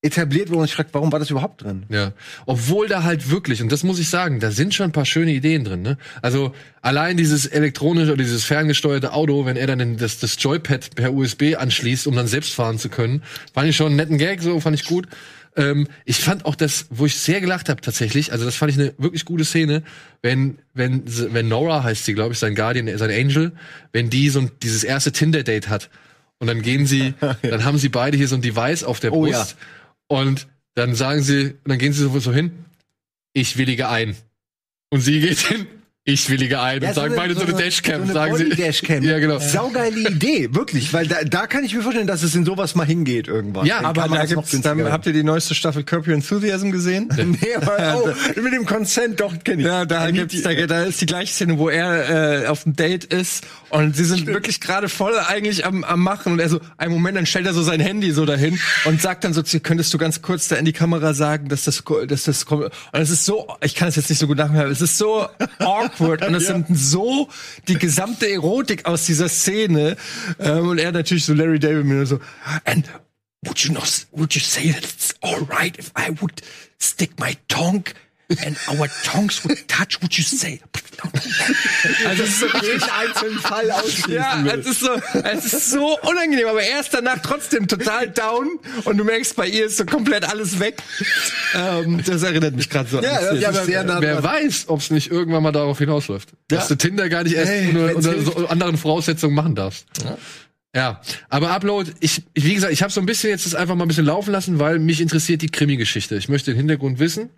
etabliert, wo man sich fragt, warum war das überhaupt drin? Ja, obwohl da halt wirklich, und das muss ich sagen, da sind schon ein paar schöne Ideen drin. Ne? Also allein dieses elektronische oder dieses ferngesteuerte Auto, wenn er dann das, das Joypad per USB anschließt, um dann selbst fahren zu können, fand ich schon einen netten Gag, so fand ich gut. Ähm, ich fand auch das, wo ich sehr gelacht habe tatsächlich, also das fand ich eine wirklich gute Szene, wenn wenn wenn Nora heißt sie, glaube ich, sein Guardian, sein Angel, wenn die so ein, dieses erste Tinder Date hat und dann gehen sie, dann haben sie beide hier so ein Device auf der Oh, Brust und dann sagen sie, dann gehen sie so, so hin, ich willige ein. Und sie geht hin, ich willige ein. und sagen beide so eine Dashcam, so sagen sie. Dashcam. Ja, genau. Saugeile Idee, wirklich, weil da, da kann ich mir vorstellen, dass es in sowas mal hingeht irgendwann. Ja, Dann Aber da gibt's, dann, habt ihr die neueste Staffel Curb Your Enthusiasm gesehen? Nee, aber, oh, mit dem Consent doch kenne ich. Ja, da, gibt's, da, da ist die gleiche Szene, wo er äh, auf dem Date ist und sie sind wirklich gerade voll eigentlich am, am machen und er so, einen Moment, dann stellt er so sein Handy so dahin und sagt dann so, könntest du ganz kurz da in die Kamera sagen, dass das, dass das kommt. Und es ist so, ich kann es jetzt nicht so gut nachmachen, es ist so awkward und es sind so die gesamte Erotik aus dieser Szene. Ähm, und er natürlich so Larry David mir so, and would you not, would you say that it's alright if I would stick my tongue and our tongues would touch, would you say? Also es ist so jeden einzelnen Fall ausschließen ja, will. es ist so, es ist so unangenehm, aber er ist danach trotzdem total down und du merkst, bei ihr ist so komplett alles weg. Ähm, das erinnert mich gerade so. an Ja, die ja, aber sehr nah Wer dran. weiß, ob es nicht irgendwann mal darauf hinausläuft. Dass du Tinder gar nicht erst Ey, unter, unter so anderen Voraussetzungen machen darfst. Ja. aber Upload, ich, ich- wie gesagt, ich habe so ein bisschen jetzt das einfach mal ein bisschen laufen lassen, weil mich interessiert die Krimi-Geschichte. Ich möchte den Hintergrund wissen.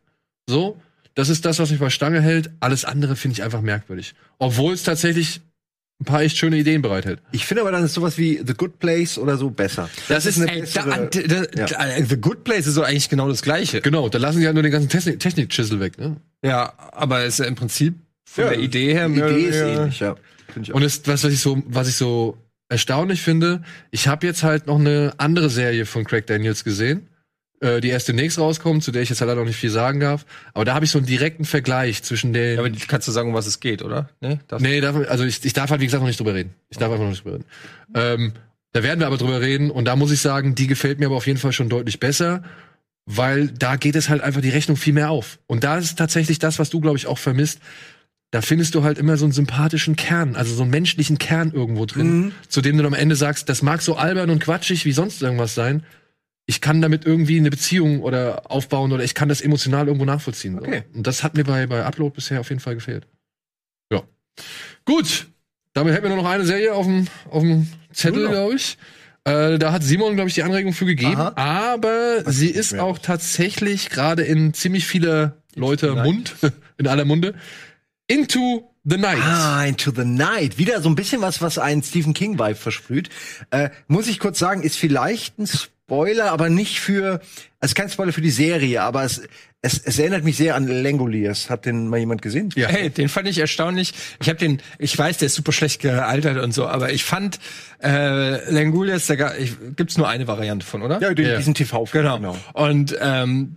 So, das ist das, was mich bei Stange hält. Alles andere finde ich einfach merkwürdig. Obwohl es tatsächlich ein paar echt schöne Ideen bereithält. Ich finde aber dann ist sowas wie The Good Place oder so besser. Das ist Ey, da, da, da, Ja. The Good Place ist so eigentlich genau das Gleiche. Genau, da lassen sie ja nur den ganzen Technik- Technik-Chisel weg. Ne? Ja, aber ist ja im Prinzip von Ja, der Idee her Die Idee ist ähnlich, ja. Und es, was, was ich so, was ich so erstaunlich finde, ich habe jetzt halt noch eine andere Serie von Craig Daniels gesehen, äh, die erst demnächst rauskommt, zu der ich jetzt halt leider noch nicht viel sagen darf. Aber da habe ich so einen direkten Vergleich zwischen den. Ja, aber kannst du sagen, um was es geht, oder? Nee, darfst nee, darf, also ich, ich darf halt wie gesagt noch nicht drüber reden. Ich darf einfach noch nicht drüber reden. Ähm, da werden wir aber drüber reden und da muss ich sagen, die gefällt mir aber auf jeden Fall schon deutlich besser, weil da geht es halt einfach die Rechnung viel mehr auf. Und da ist tatsächlich das, was du glaube ich auch vermisst. Da findest du halt immer so einen sympathischen Kern, also so einen menschlichen Kern irgendwo drin, zu dem du am Ende sagst, das mag so albern und quatschig wie sonst irgendwas sein. Ich kann damit irgendwie eine Beziehung oder aufbauen oder ich kann das emotional irgendwo nachvollziehen. so. Okay. Und das hat mir bei, bei Upload bisher auf jeden Fall gefehlt. Ja. Gut. Damit hätten wir nur noch eine Serie auf dem, auf dem Zettel, noch. glaube ich. Äh, da hat Simon, glaube ich, die Anregung für gegeben. Aha. Aber sie nicht ist auch tatsächlich gerade in ziemlich viele Leute. Mund, in aller Munde. Into the Night. Ah, Into the Night. Wieder so ein bisschen was, was einen Stephen King-Vibe versprüht. Äh, muss ich kurz sagen, ist vielleicht ein Spoiler, aber nicht für, also kein Spoiler für die Serie, aber es, es, es erinnert mich sehr an Langoliers. Hat den mal jemand gesehen? Ja. Hey, den fand ich erstaunlich. Ich habe den, ich weiß, der ist super schlecht gealtert und so, aber ich fand äh, Langulias, da gibt's nur eine Variante von, oder? Ja, den, Ja. diesen tv Genau. Und ähm,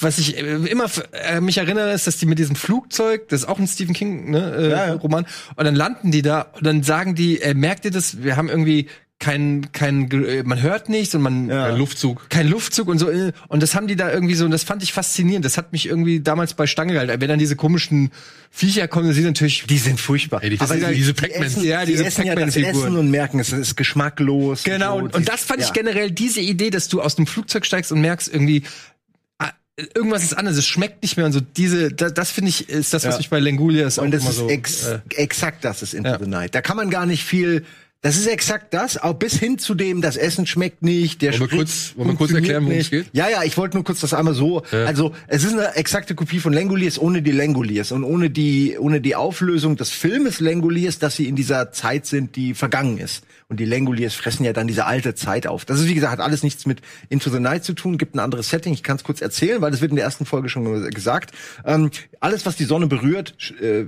was ich äh, immer äh, mich erinnere, ist, dass die mit diesem Flugzeug, das ist auch ein Stephen King ne, äh, Ja, ja. Roman, und dann landen die da und dann sagen die, äh, merkt ihr das? Wir haben irgendwie kein, kein, äh, man hört nichts und man Ja. Ein Luftzug. kein Luftzug und so. äh, Und das haben die da irgendwie so, und das fand ich faszinierend. Das hat mich irgendwie damals bei Stange gehalten. Wenn dann diese komischen Viecher kommen, dann sind natürlich. Die sind furchtbar. Ey, die- aber diese- die, diese die Pac-Mans. essen, Ja, die diese essen ja das. Essen und merken, es ist geschmacklos. Genau, so. und, und das fand ich Ja. generell diese Idee, dass du aus dem Flugzeug steigst und merkst irgendwie, ah, irgendwas ist anders, es schmeckt nicht mehr und so. Diese, das, das finde ich, ist das, was Ja. mich bei Lengulias auch Und das immer ist so. ex äh, exakt das ist Into ja. the Night. Da kann man gar nicht viel. Das ist exakt das, auch bis hin zu dem, das Essen schmeckt nicht, der Wollen wir kurz- wollen wir kurz erklären, worum es geht? Ja, ja, ich wollte nur kurz das einmal so. Also es ist eine exakte Kopie von Langoliers ohne die Langoliers und ohne die ohne die Auflösung des Filmes Langoliers, dass sie in dieser Zeit sind, die vergangen ist. Und die Langoliers fressen ja dann diese alte Zeit auf. Das ist wie gesagt hat alles nichts mit Into the Night zu tun, gibt ein anderes Setting. Ich kann es kurz erzählen, weil das wird in der ersten Folge schon gesagt. Ähm, alles, was die Sonne berührt, äh,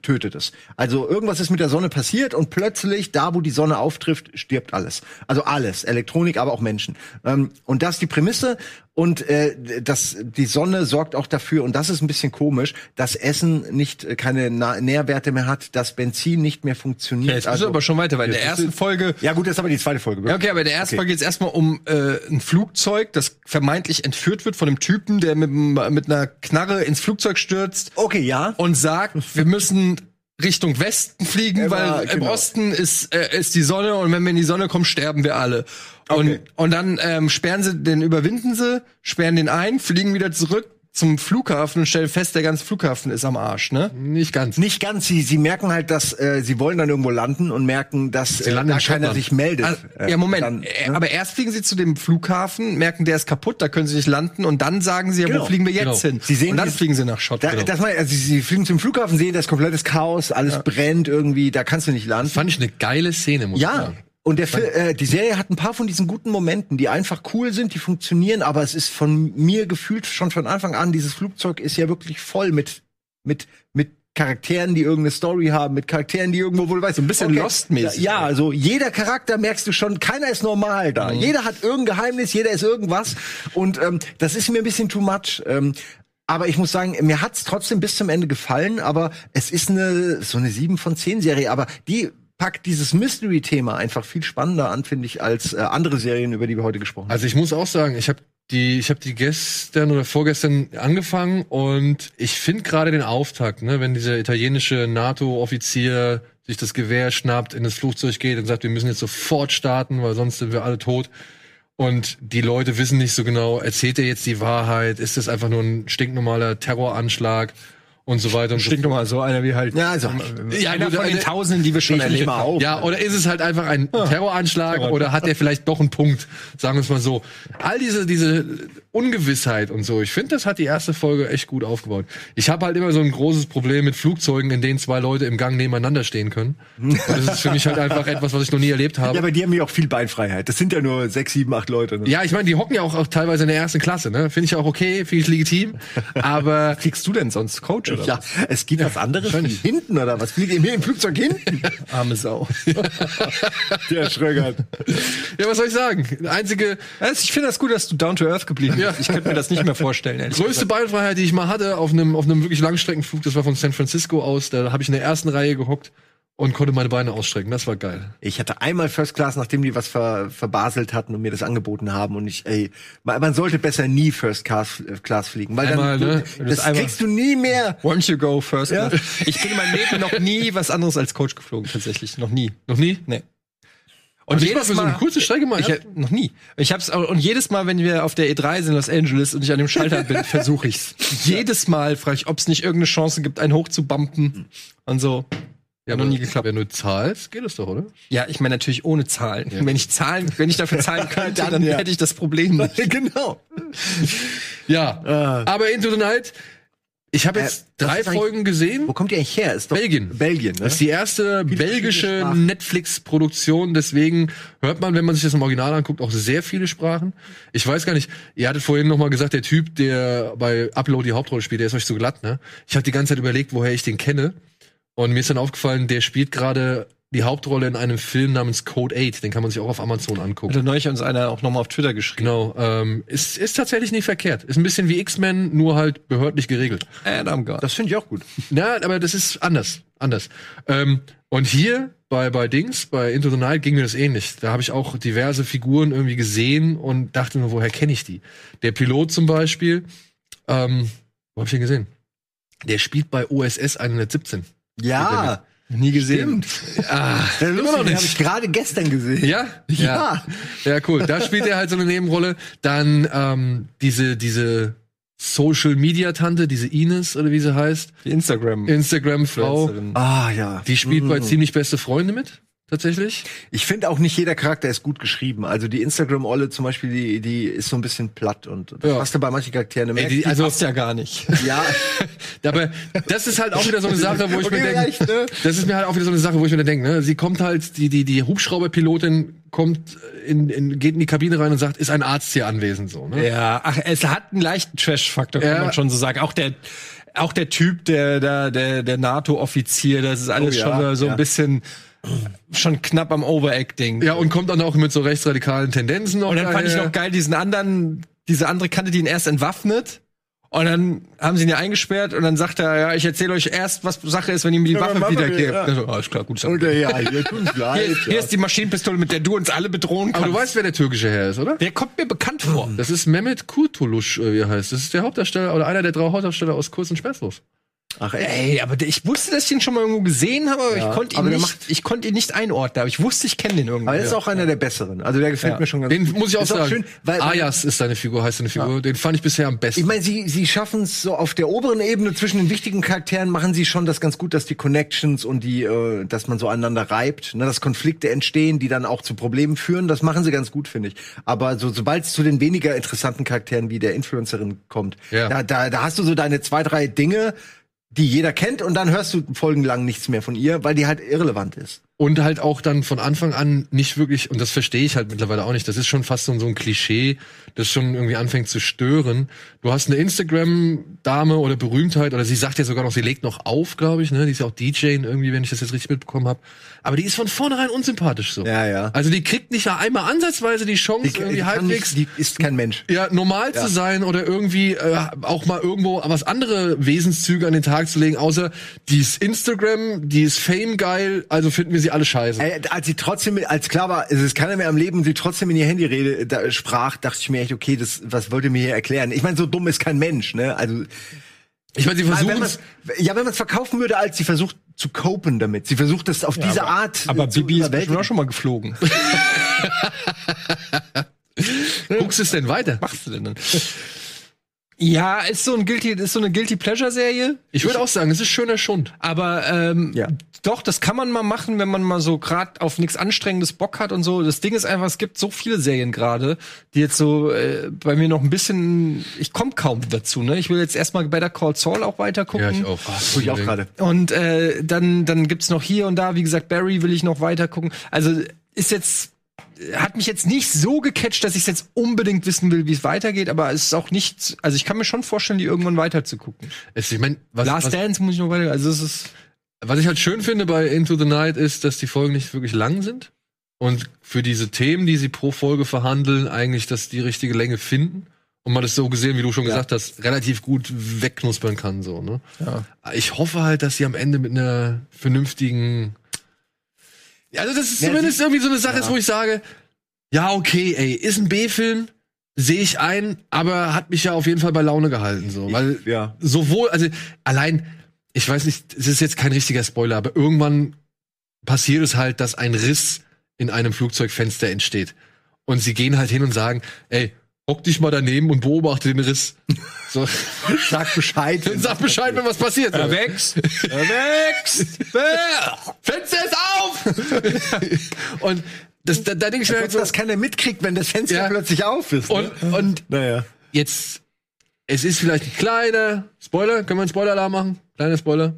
tötet es. Also irgendwas ist mit der Sonne passiert und plötzlich, da wo die Sonne auftrifft, stirbt alles. Also alles, Elektronik, aber auch Menschen. Ähm, und das ist die Prämisse. Und äh, das, die Sonne sorgt auch dafür, und das ist ein bisschen komisch, dass Essen nicht äh, keine Na Nährwerte mehr hat, dass Benzin nicht mehr funktioniert. ja, jetzt du aber schon weiter, weil in der ersten Folge. ja gut, das ist aber die zweite Folge. Ja, okay, aber in der ersten Okay. Folge geht es erstmal um äh, ein Flugzeug, das vermeintlich entführt wird von einem Typen, der mit, mit einer Knarre ins Flugzeug stürzt Okay, ja. und sagt, wir müssen Richtung Westen fliegen, Ja, weil im genau. Osten ist, äh, ist die Sonne und wenn wir in die Sonne kommen, sterben wir alle. Und, Okay. und dann ähm, sperren sie, den überwinden sie, sperren den ein, fliegen wieder zurück zum Flughafen und stellen fest, der ganze Flughafen ist am Arsch, ne? Nicht ganz. Nicht ganz, sie, sie merken halt, dass äh, sie wollen dann irgendwo landen und merken, dass äh, landen da in keiner sich meldet. Äh, ja, Moment. dann, Äh, ne? Aber erst fliegen sie zu dem Flughafen, merken, der ist kaputt, da können sie nicht landen und dann sagen sie, ja, Genau. wo fliegen wir jetzt Genau. hin? Sie sehen und dann fliegen sie nach Da, Schottland. das mein, also sie, sie fliegen zum Flughafen, sehen das komplettes Chaos, alles brennt irgendwie, da kannst du nicht landen. Fand ich eine geile Szene, muss ich Ja. sagen. Und der Fil äh, die Serie hat ein paar von diesen guten Momenten, die einfach cool sind, die funktionieren, aber es ist von mir gefühlt schon von Anfang an, dieses Flugzeug ist ja wirklich voll mit, mit, mit Charakteren, die irgendeine Story haben, mit Charakteren, die irgendwo wohl weiß. So ein bisschen Lost-mäßig. Ja, also jeder Charakter merkst du schon, keiner ist normal da. Jeder hat irgendein Geheimnis, jeder ist irgendwas. Und ähm, das ist mir ein bisschen too much. Ähm, aber ich muss sagen, mir hat's trotzdem bis zum Ende gefallen, aber es ist eine so eine 7 von 10 Serie, aber die packt dieses Mystery-Thema einfach viel spannender an, finde ich, als äh, andere Serien, über die wir heute gesprochen haben. Also ich muss auch sagen, ich habe die, ich habe die gestern oder vorgestern angefangen und ich finde gerade den Auftakt, ne, wenn dieser italienische NATO-Offizier sich das Gewehr schnappt, in das Flugzeug geht und sagt, wir müssen jetzt sofort starten, weil sonst sind wir alle tot. Und die Leute wissen nicht so genau, erzählt er jetzt die Wahrheit? Ist das einfach nur ein stinknormaler Terroranschlag und so weiter und so Stinkt nochmal so einer wie halt. Ja, also, Ja, einer gut, von den Tausenden, die wir schon erlebt mal haben. Ja, oder ist es halt einfach ein Terroranschlag oder hat er vielleicht doch einen Punkt? Sagen wir es mal so. All diese, diese Ungewissheit und so, ich finde, das hat die erste Folge echt gut aufgebaut. Ich habe halt immer so ein großes Problem mit Flugzeugen, in denen zwei Leute im Gang nebeneinander stehen können. Und das ist für mich halt einfach etwas, was ich noch nie erlebt habe. ja, aber die haben ja auch viel Beinfreiheit. Das sind ja nur sechs, sieben, acht Leute. Ne? Ja, ich meine, die hocken ja auch, auch teilweise in der ersten Klasse, ne? Finde ich auch okay, finde ich legitim. Aber Fliegst du denn sonst Coach oder Ja, es gibt was anderes wie hinten oder was? Fliegt ihr mir im Flugzeug hinten? was? Arme Sau. Der Schrögert. ja, was soll ich sagen? Einzige Also ich finde das gut, dass du down to earth geblieben bist. Ja. Ich könnte mir das nicht mehr vorstellen. ehrlich größte Beinfreiheit, die ich mal hatte auf einem auf einem wirklich Langstreckenflug, das war von San Francisco aus. Da habe ich in der ersten Reihe gehockt und konnte meine Beine ausstrecken. Das war geil. Ich hatte einmal First Class, nachdem die was ver, verbaselt hatten und mir das angeboten haben. Und ich, ey, man sollte besser nie First Class, äh, Class fliegen, weil Einmal, dann, ne? das Das einmal- kriegst du nie mehr. Won't you go first? Ja. class? Ich bin in meinem Leben noch nie was anderes als Coach geflogen, tatsächlich. Noch nie. Noch nie? Nee. Und ich jedes für so eine Mal- kurze Strecke mal. Ich hab, noch nie. Ich hab's und jedes Mal, wenn wir auf der E3 sind in Los Angeles und ich an dem Schalter bin, versuche ich's. Jedes Mal frage ich, ob es nicht irgendeine Chance gibt, einen hochzubumpen und so. Ja, noch nie geklappt. Wenn du zahlst, geht es doch, oder? Ja, ich meine natürlich ohne Zahlen. Wenn ich zahlen, wenn ich dafür zahlen könnte, Dann, dann, ja. hätte ich das Problem nicht. genau. Ja. Ah. Aber Into the Night, ich habe Äh, jetzt was drei Folgen gesehen. Wo kommt die eigentlich her? Ist doch Belgien. Belgien, ne? Das ist die erste Viele belgische. Netflix-Produktion, deswegen hört man, wenn man sich das im Original anguckt, auch sehr viele Sprachen. Ich weiß gar nicht, ihr hattet vorhin noch mal gesagt, der Typ, der bei Upload die Hauptrolle spielt, der ist euch so glatt, ne? Ich habe die ganze Zeit überlegt, woher ich den kenne. Und mir ist dann aufgefallen, der spielt gerade die Hauptrolle in einem Film namens Code 8. Den kann man sich auch auf Amazon angucken. Hatte neulich uns einer auch nochmal auf Twitter geschrieben. Genau, ähm, ist, ist tatsächlich nicht verkehrt. Ist ein bisschen wie X-Men, nur halt behördlich geregelt. Adam God. Das finde ich auch gut. Na, aber das ist anders, anders. Ähm, und hier bei bei Dings, bei Into the Night ging mir das ähnlich. Da habe ich auch diverse Figuren irgendwie gesehen und dachte nur, woher kenne ich die? Der Pilot zum Beispiel, ähm, wo habe ich den gesehen? Der spielt bei OSS 117. Ja, Nie gesehen. Ah, der immer noch den habe nicht. ich gerade gestern gesehen. Ja? Ja. Ja, cool. Da spielt er halt so eine Nebenrolle. Dann ähm, diese diese Social Media Tante, diese Ines oder wie sie heißt, Die Instagram. Instagram Frau. Ah ja. die spielt bei Mhm. ziemlich beste Freunde mit. Tatsächlich. Ich finde auch nicht jeder Charakter ist gut geschrieben. Also die Instagram-Olle zum Beispiel, die, die ist so ein bisschen platt und das Ja. passt ja bei manchen Charakteren. Ey, merkst, die, also Passt ja gar nicht. ja, Aber das ist halt auch wieder so eine Sache, wo ich Okay, mir denke, ne? das ist mir halt auch wieder so eine Sache, wo ich mir denke, ne, sie kommt halt, die, die, die Hubschrauberpilotin kommt in, in, geht in die Kabine rein und sagt, ist ein Arzt hier anwesend, so, ne? Ja, ach, es hat einen leichten Trash-Faktor, kann Ja. man schon so sagen. Auch der, auch der Typ, der, der, der, der NATO-Offizier, das ist alles Oh ja, schon so ja. ein bisschen schon knapp am Overacting. Ja, und kommt dann auch mit so rechtsradikalen Tendenzen noch. Und dann fand ich noch geil diesen anderen, diese andere Kante, die ihn erst entwaffnet. Und dann haben sie ihn ja eingesperrt und dann sagt er, ja, ich erzähle euch erst, was Sache ist, wenn ihr mir die Ja, Waffe wiedergebt. wieder, ja. So, alles klar, gut. und, äh, ja, hier. Hier, ist, hier ist die Maschinenpistole, mit der du uns alle bedrohen Aber kannst. du weißt, wer der türkische Herr ist, oder? der kommt mir bekannt vor. Das ist Mehmet Kurtuluş, äh, wie er heißt. Das ist der Hauptdarsteller oder einer der drei Hauptdarsteller aus Kurz und Schmerzlos. Ach, echt? Ey, aber der- ich wusste, dass ich ihn schon mal irgendwo gesehen habe, aber Ja, ich konnte ihn nicht, ich konnte ihn nicht einordnen, aber ich wusste, ich kenne den irgendwo. Aber er ist auch einer der besseren. Also der gefällt Ja. mir schon ganz Den gut. muss ich auch Ist sagen. schön, weil, Ayas ist seine Figur, heißt seine Figur. Den fand ich bisher am besten. Ich meine, sie, sie schaffen es so auf der oberen Ebene zwischen den wichtigen Charakteren, machen sie schon das ganz gut, dass die Connections und die, äh, dass man so aneinander reibt, ne, dass Konflikte entstehen, die dann auch zu Problemen führen. Das machen sie ganz gut, finde ich. Aber so, sobald es zu den weniger interessanten Charakteren wie der Influencerin kommt, Ja. da, da, da hast du so deine zwei, drei Dinge, die jeder kennt, und dann hörst du folgenlang nichts mehr von ihr, weil die halt irrelevant ist. Und halt auch dann von Anfang an nicht wirklich, und das verstehe ich halt mittlerweile auch nicht, das ist schon fast so, so ein Klischee, das schon irgendwie anfängt zu stören. Du hast eine Instagram-Dame oder Berühmtheit, oder sie sagt ja sogar noch, sie legt noch auf, glaube ich, ne? Die ist ja auch DJ irgendwie, wenn ich das jetzt richtig mitbekommen habe. Aber die ist von vornherein unsympathisch so. Ja, ja. Also die kriegt nicht mal einmal ansatzweise die Chance, Die, irgendwie die, halbwegs nicht, die ist kein Mensch. ja, normal zu sein oder irgendwie äh, auch mal irgendwo was andere Wesenszüge an den Tag zu legen, außer die ist Instagram, die ist Fame geil, also finden wir sie alle scheiße. Ey, als sie trotzdem, als klar war, es ist keiner mehr am Leben und sie trotzdem in ihr Handy rede, da, sprach, dachte ich mir echt, okay, das, was wollt ihr mir hier erklären? Ich meine, so dumm ist kein Mensch, ne? Also, Ich meine, sie versuchen man's, ja, wenn man es verkaufen würde, als sie versucht zu copen damit. Sie versucht das auf diese Art. aber äh, zu Bibi ist bestimmt auch schon mal geflogen. guckst du es denn weiter? machst du denn dann? Ja, ist so ein guilty, ist so eine guilty Pleasure Serie. Ich würde auch sagen, es ist schöner Schund. Aber ähm, Ja. doch, das kann man mal machen, wenn man mal so gerade auf nichts Anstrengendes Bock hat und so. Das Ding ist einfach, es gibt so viele Serien gerade, die jetzt so äh, bei mir noch ein bisschen. Ich komme kaum dazu. Ne, ich will jetzt erstmal Better Call Saul auch weiter gucken. auch. Tue ich auch gerade. Und äh, dann, dann gibt's noch hier und da, wie gesagt, Barry will ich noch weiter gucken. Also ist jetzt hat mich jetzt nicht so gecatcht, dass ich jetzt unbedingt wissen will, wie es weitergeht, aber es ist auch nicht, also ich kann mir schon vorstellen, die irgendwann weiter zu gucken. Es, ich mein, was, Last was, Dance muss ich noch weiter, also es ist was ich halt schön finde bei Into the Night ist, dass die Folgen nicht wirklich lang sind und für diese Themen, die sie pro Folge verhandeln, eigentlich das die richtige Länge finden. Und man das so gesehen, wie du schon Ja. gesagt hast, relativ gut wegknuspern kann, so, ne? ja. Ich hoffe halt, dass sie am Ende mit einer vernünftigen. Also, das ist Ja, zumindest sie- irgendwie so eine Sache, Ja. wo ich sage, ja, okay, ey, ist ein B-Film, sehe ich ein, aber hat mich ja auf jeden Fall bei Laune gehalten, so. Weil ja. sowohl, also allein, ich weiß nicht, es ist jetzt kein richtiger Spoiler, aber irgendwann passiert es halt, dass ein Riss in einem Flugzeugfenster entsteht. Und sie gehen halt hin und sagen, ey, hock dich mal daneben und beobachte den Riss. So, Sag Bescheid. sag Bescheid, wenn was passiert. Er wächst. Er wächst. Fenster ist auf! und das, da, da denke ich mir halt so, das keiner mitkriegt, wenn das Fenster Ja. plötzlich auf ist. und, ne? und naja. jetzt, es ist vielleicht ein kleiner Spoiler. Können wir einen Spoiler-Alarm machen? Kleiner Spoiler.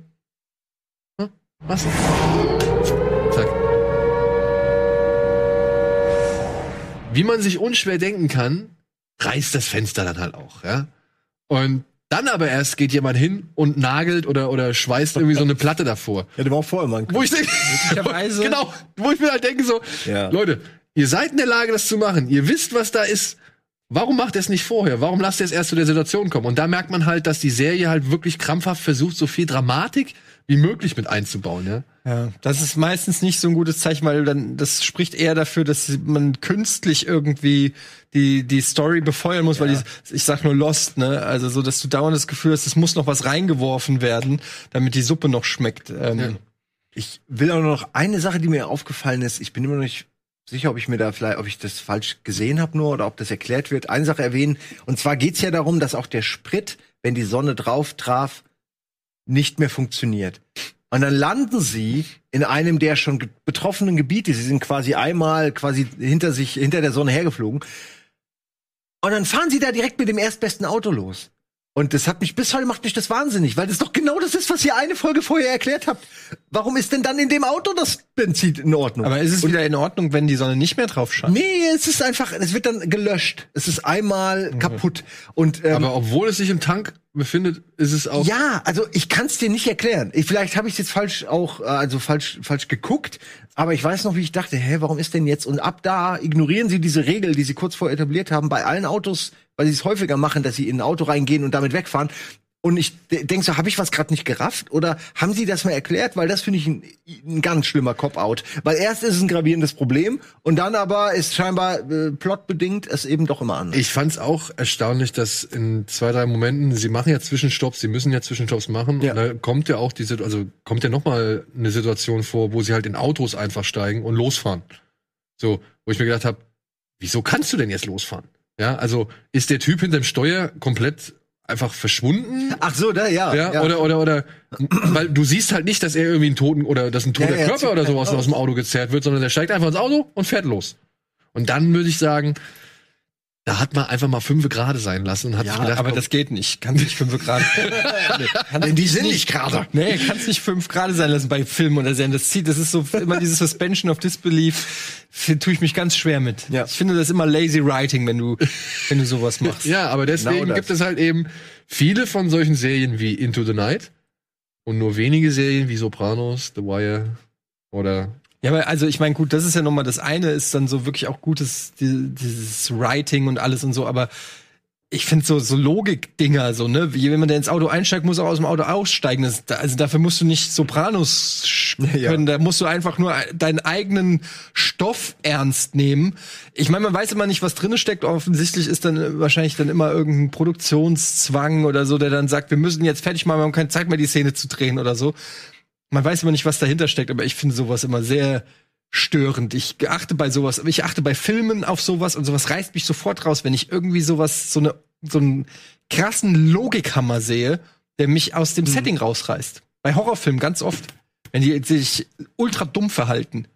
Hm? Was? Zack. Wie man sich unschwer denken kann, reißt das Fenster dann halt auch, ja. Und dann aber erst geht jemand hin und nagelt oder, oder schweißt irgendwie so eine Platte davor. Ja, der war auch vorher mal ein Wo ich denke, genau, wo ich mir halt denke so, Ja. Leute, ihr seid in der Lage, das zu machen. Ihr wisst, was da ist. Warum macht ihr es nicht vorher? Warum lasst ihr es erst zu der Situation kommen? Und da merkt man halt, dass die Serie halt wirklich krampfhaft versucht, so viel Dramatik wie möglich mit einzubauen, ja. Ja, das ist meistens nicht so ein gutes Zeichen, weil dann das spricht eher dafür, dass man künstlich irgendwie die die Story befeuern muss, weil die, ich sag nur Lost, ne? Also so, dass du dauernd das Gefühl hast, es muss noch was reingeworfen werden, damit die Suppe noch schmeckt. Ähm, Ja. Ich will auch noch eine Sache, die mir aufgefallen ist. Ich bin immer noch nicht sicher, ob ich mir da vielleicht, ob ich das falsch gesehen habe nur oder ob das erklärt wird. Eine Sache erwähnen. Und zwar geht's ja darum, dass auch der Sprit, wenn die Sonne drauf traf, nicht mehr funktioniert. Und dann landen sie in einem der schon betroffenen Gebiete. Sie sind quasi einmal quasi hinter sich, hinter der Sonne hergeflogen. Und dann fahren sie da direkt mit dem erstbesten Auto los. Und das hat mich bis heute macht mich das wahnsinnig, weil das doch genau das ist, was ihr eine Folge vorher erklärt habt. Warum ist denn dann in dem Auto das Benzin in Ordnung? Aber ist es wieder in Ordnung, wenn die Sonne nicht mehr drauf scheint? nee, es ist einfach, es wird dann gelöscht. Es ist einmal kaputt. Und ähm, Aber obwohl es sich im Tank befindet, ist es auch. ja, also ich kann es dir nicht erklären. Ich, vielleicht habe ich jetzt falsch auch, äh, also falsch, falsch geguckt. Aber ich weiß noch, wie ich dachte, hä, warum ist denn jetzt? Und ab da ignorieren sie diese Regel, die sie kurz vorher etabliert haben, bei allen Autos, weil sie es häufiger machen, dass sie in ein Auto reingehen und damit wegfahren. Und ich denke so, habe ich was gerade nicht gerafft? Oder haben sie das mal erklärt? Weil das finde ich ein, ein ganz schlimmer Cop-Out. Weil erst ist es ein gravierendes Problem und dann aber ist scheinbar äh, plotbedingt es eben doch immer anders. Ich fand's auch erstaunlich, dass in zwei, drei Momenten, sie machen ja Zwischenstopps, sie müssen ja Zwischenstopps machen. Ja. Und da kommt ja auch diese, also kommt ja noch mal eine Situation vor, wo sie halt in Autos einfach steigen und losfahren. So, wo ich mir gedacht habe, wieso kannst du denn jetzt losfahren? Ja, also ist der Typ hinterm Steuer komplett einfach verschwunden? Ach so, da, ja. Ja, oder, oder, oder, weil du siehst halt nicht, dass er irgendwie einen toten oder dass ein toter Ja, ja, Körper oder sowas raus. aus dem Auto gezerrt wird, sondern der steigt einfach ins Auto und fährt los. Und dann würde ich sagen, da hat man einfach mal fünf gerade sein lassen und hat Ja, sich gedacht, Aber komm, das geht nicht. Kannst nicht fünf Grad. nee, Denn die sind nicht gerade. Nee, kannst nicht fünf Grad sein lassen bei Filmen oder Serien. Das zieht, das ist so immer dieses Suspension of Disbelief. Tue ich mich ganz schwer mit. Ja. Ich finde das immer lazy writing, wenn du, wenn du sowas machst. ja, aber deswegen Genau gibt es halt eben viele von solchen Serien wie Into the Night und nur wenige Serien wie Sopranos, The Wire oder Ja, aber also ich meine, gut, das ist ja nochmal das eine, ist dann so wirklich auch gutes, die, dieses Writing und alles und so, aber ich finde so, so Logik-Dinger, so, ne, wie wenn man da ins Auto einsteigt, muss er aus dem Auto aussteigen. Das, da- also dafür musst du nicht Sopranos Ja. können, da musst du einfach nur deinen eigenen Stoff ernst nehmen. Ich meine, man weiß immer nicht, was drinne steckt. Offensichtlich ist dann wahrscheinlich dann immer irgendein Produktionszwang oder so, der dann sagt, wir müssen jetzt fertig machen, wir haben keine Zeit mehr, die Szene zu drehen oder so. Man weiß immer nicht, was dahinter steckt, aber ich finde sowas immer sehr störend. Ich achte bei sowas, ich achte bei Filmen auf sowas und sowas reißt mich sofort raus, wenn ich irgendwie sowas, so eine, so einen krassen Logikhammer sehe, der mich aus dem Setting rausreißt. Bei Horrorfilmen ganz oft. Wenn die sich ultra dumm verhalten.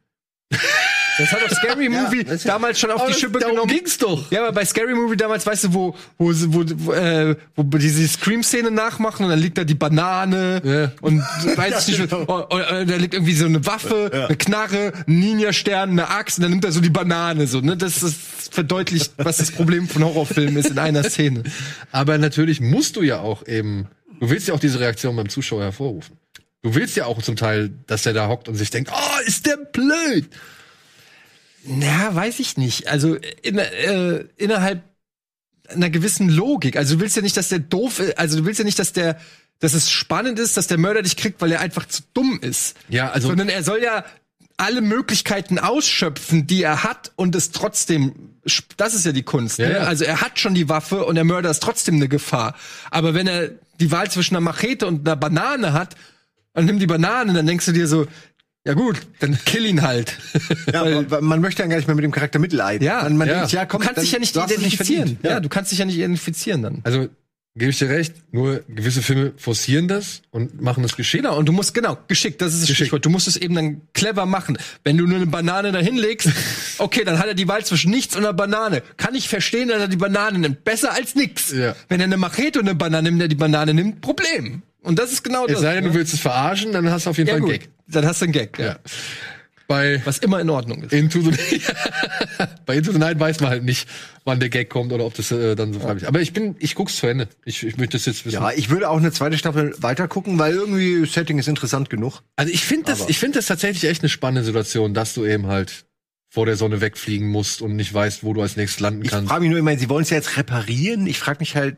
Das hat auf Scary Movie ist- damals schon auf die Schippe darum genommen. ging's doch. Ja, aber bei Scary Movie damals, weißt du, wo, wo, wo, wo, äh, wo die diese Scream-Szene nachmachen und dann liegt da die Banane Ja. und weiß ich nicht, oh, oh, oh, da liegt irgendwie so eine Waffe, eine Knarre, ein Ninja-Stern, eine Axt und dann nimmt er so die Banane, so, ne? Das, das verdeutlicht, was das Problem von Horrorfilmen ist in einer Szene. Aber natürlich musst du ja auch eben, du willst ja auch diese Reaktion beim Zuschauer hervorrufen. Du willst ja auch zum Teil, dass er da hockt und sich denkt, oh, ist der blöd. Na, weiß ich nicht. Also in, äh, innerhalb einer gewissen Logik. Also du willst ja nicht, dass der doof ist, also du willst ja nicht, dass der, dass es spannend ist, dass der Mörder dich kriegt, weil er einfach zu dumm ist. Ja, also- Sondern er soll ja alle Möglichkeiten ausschöpfen, die er hat und es trotzdem, das ist ja die Kunst. Ja, ne? ja. Also er hat schon die Waffe und der Mörder ist trotzdem eine Gefahr. Aber wenn er die Wahl zwischen einer Machete und einer Banane hat, und nimm die Banane, dann denkst du dir so, ja gut, dann kill ihn halt. Ja, aber man möchte dann gar nicht mehr mit dem Charakter mitleiden. Ja, man, man ja. denkt, ja, komm, Du kannst dann- dich ja nicht identifizieren. verdient. ja. du kannst dich ja nicht identifizieren dann. Also gebe ich dir recht. Nur gewisse Filme forcieren das und machen das geschickt. Genau, und du musst, genau, geschickt, das ist das Geschickt. Stichwort. Du musst es eben dann clever machen. Wenn du nur eine Banane da hinlegst, okay, dann hat er die Wahl zwischen nichts und einer Banane. Kann ich verstehen, dass er die Banane nimmt. Besser als nix. Ja. Wenn er eine Machete und eine Banane nimmt, der die Banane nimmt, Problem. Und das ist genau Es das. sei denn, du ne? willst es verarschen, dann hast du auf jeden ja, Fall einen gut. Gag. Dann hast du einen Gag, ja. Ja. Bei Was immer in Ordnung ist. Into the Bei Into the Night weiß man halt nicht, wann der Gag kommt oder ob das äh, dann so freiwillig. Aber ich bin, ich guck's zu Ende. Ich, ich möchte das jetzt wissen. Ja, ich würde auch eine zweite Staffel weiter gucken, weil irgendwie das Setting ist interessant genug. Also ich finde das, Aber- ich finde das tatsächlich echt eine spannende Situation, dass du eben halt vor der Sonne wegfliegen musst und nicht weißt, wo du als nächstes landen Ich kannst. frage mich nur immer, sie wollen es ja jetzt reparieren. Ich frage mich halt,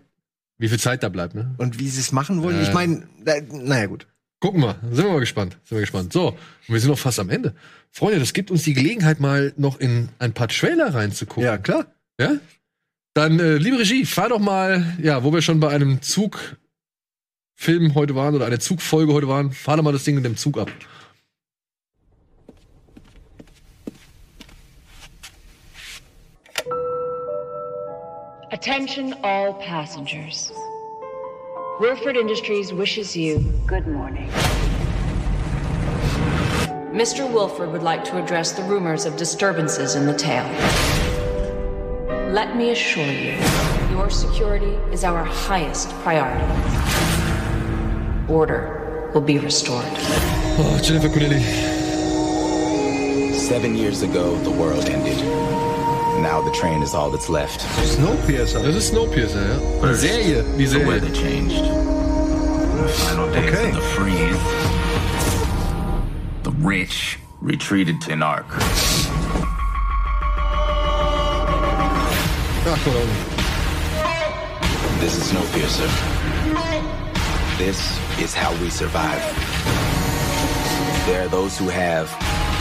Wie viel Zeit da bleibt, ne? und wie sie es machen wollen. Äh. Ich meine, na, naja gut. Gucken wir, sind wir mal gespannt, sind wir gespannt. So, und wir sind noch fast am Ende. Freunde, das gibt uns die Gelegenheit, mal noch in ein paar Trailer reinzugucken. Ja, klar. Ja? Dann, äh, liebe Regie, fahr doch mal, ja, wo wir schon bei einem Zugfilm heute waren oder eine Zugfolge heute waren, fahr doch mal das Ding in dem Zug ab. Attention all passengers. Wilford Industries wishes you good morning. Mr. Wilford would like to address the rumors of disturbances in the tail. Let me assure you, your security is our highest priority. Order will be restored. Oh, Jennifer Connelly. Seven years ago, the world ended. Now the train is all that's left. Snowpiercer. Das ist Snowpiercer, ja. Eine Serie. Die The Serie. weather changed. The final days Okay. of the freeze. The rich retreated to Narc. Ach. This is Snowpiercer. This is how we survive. There are those who have,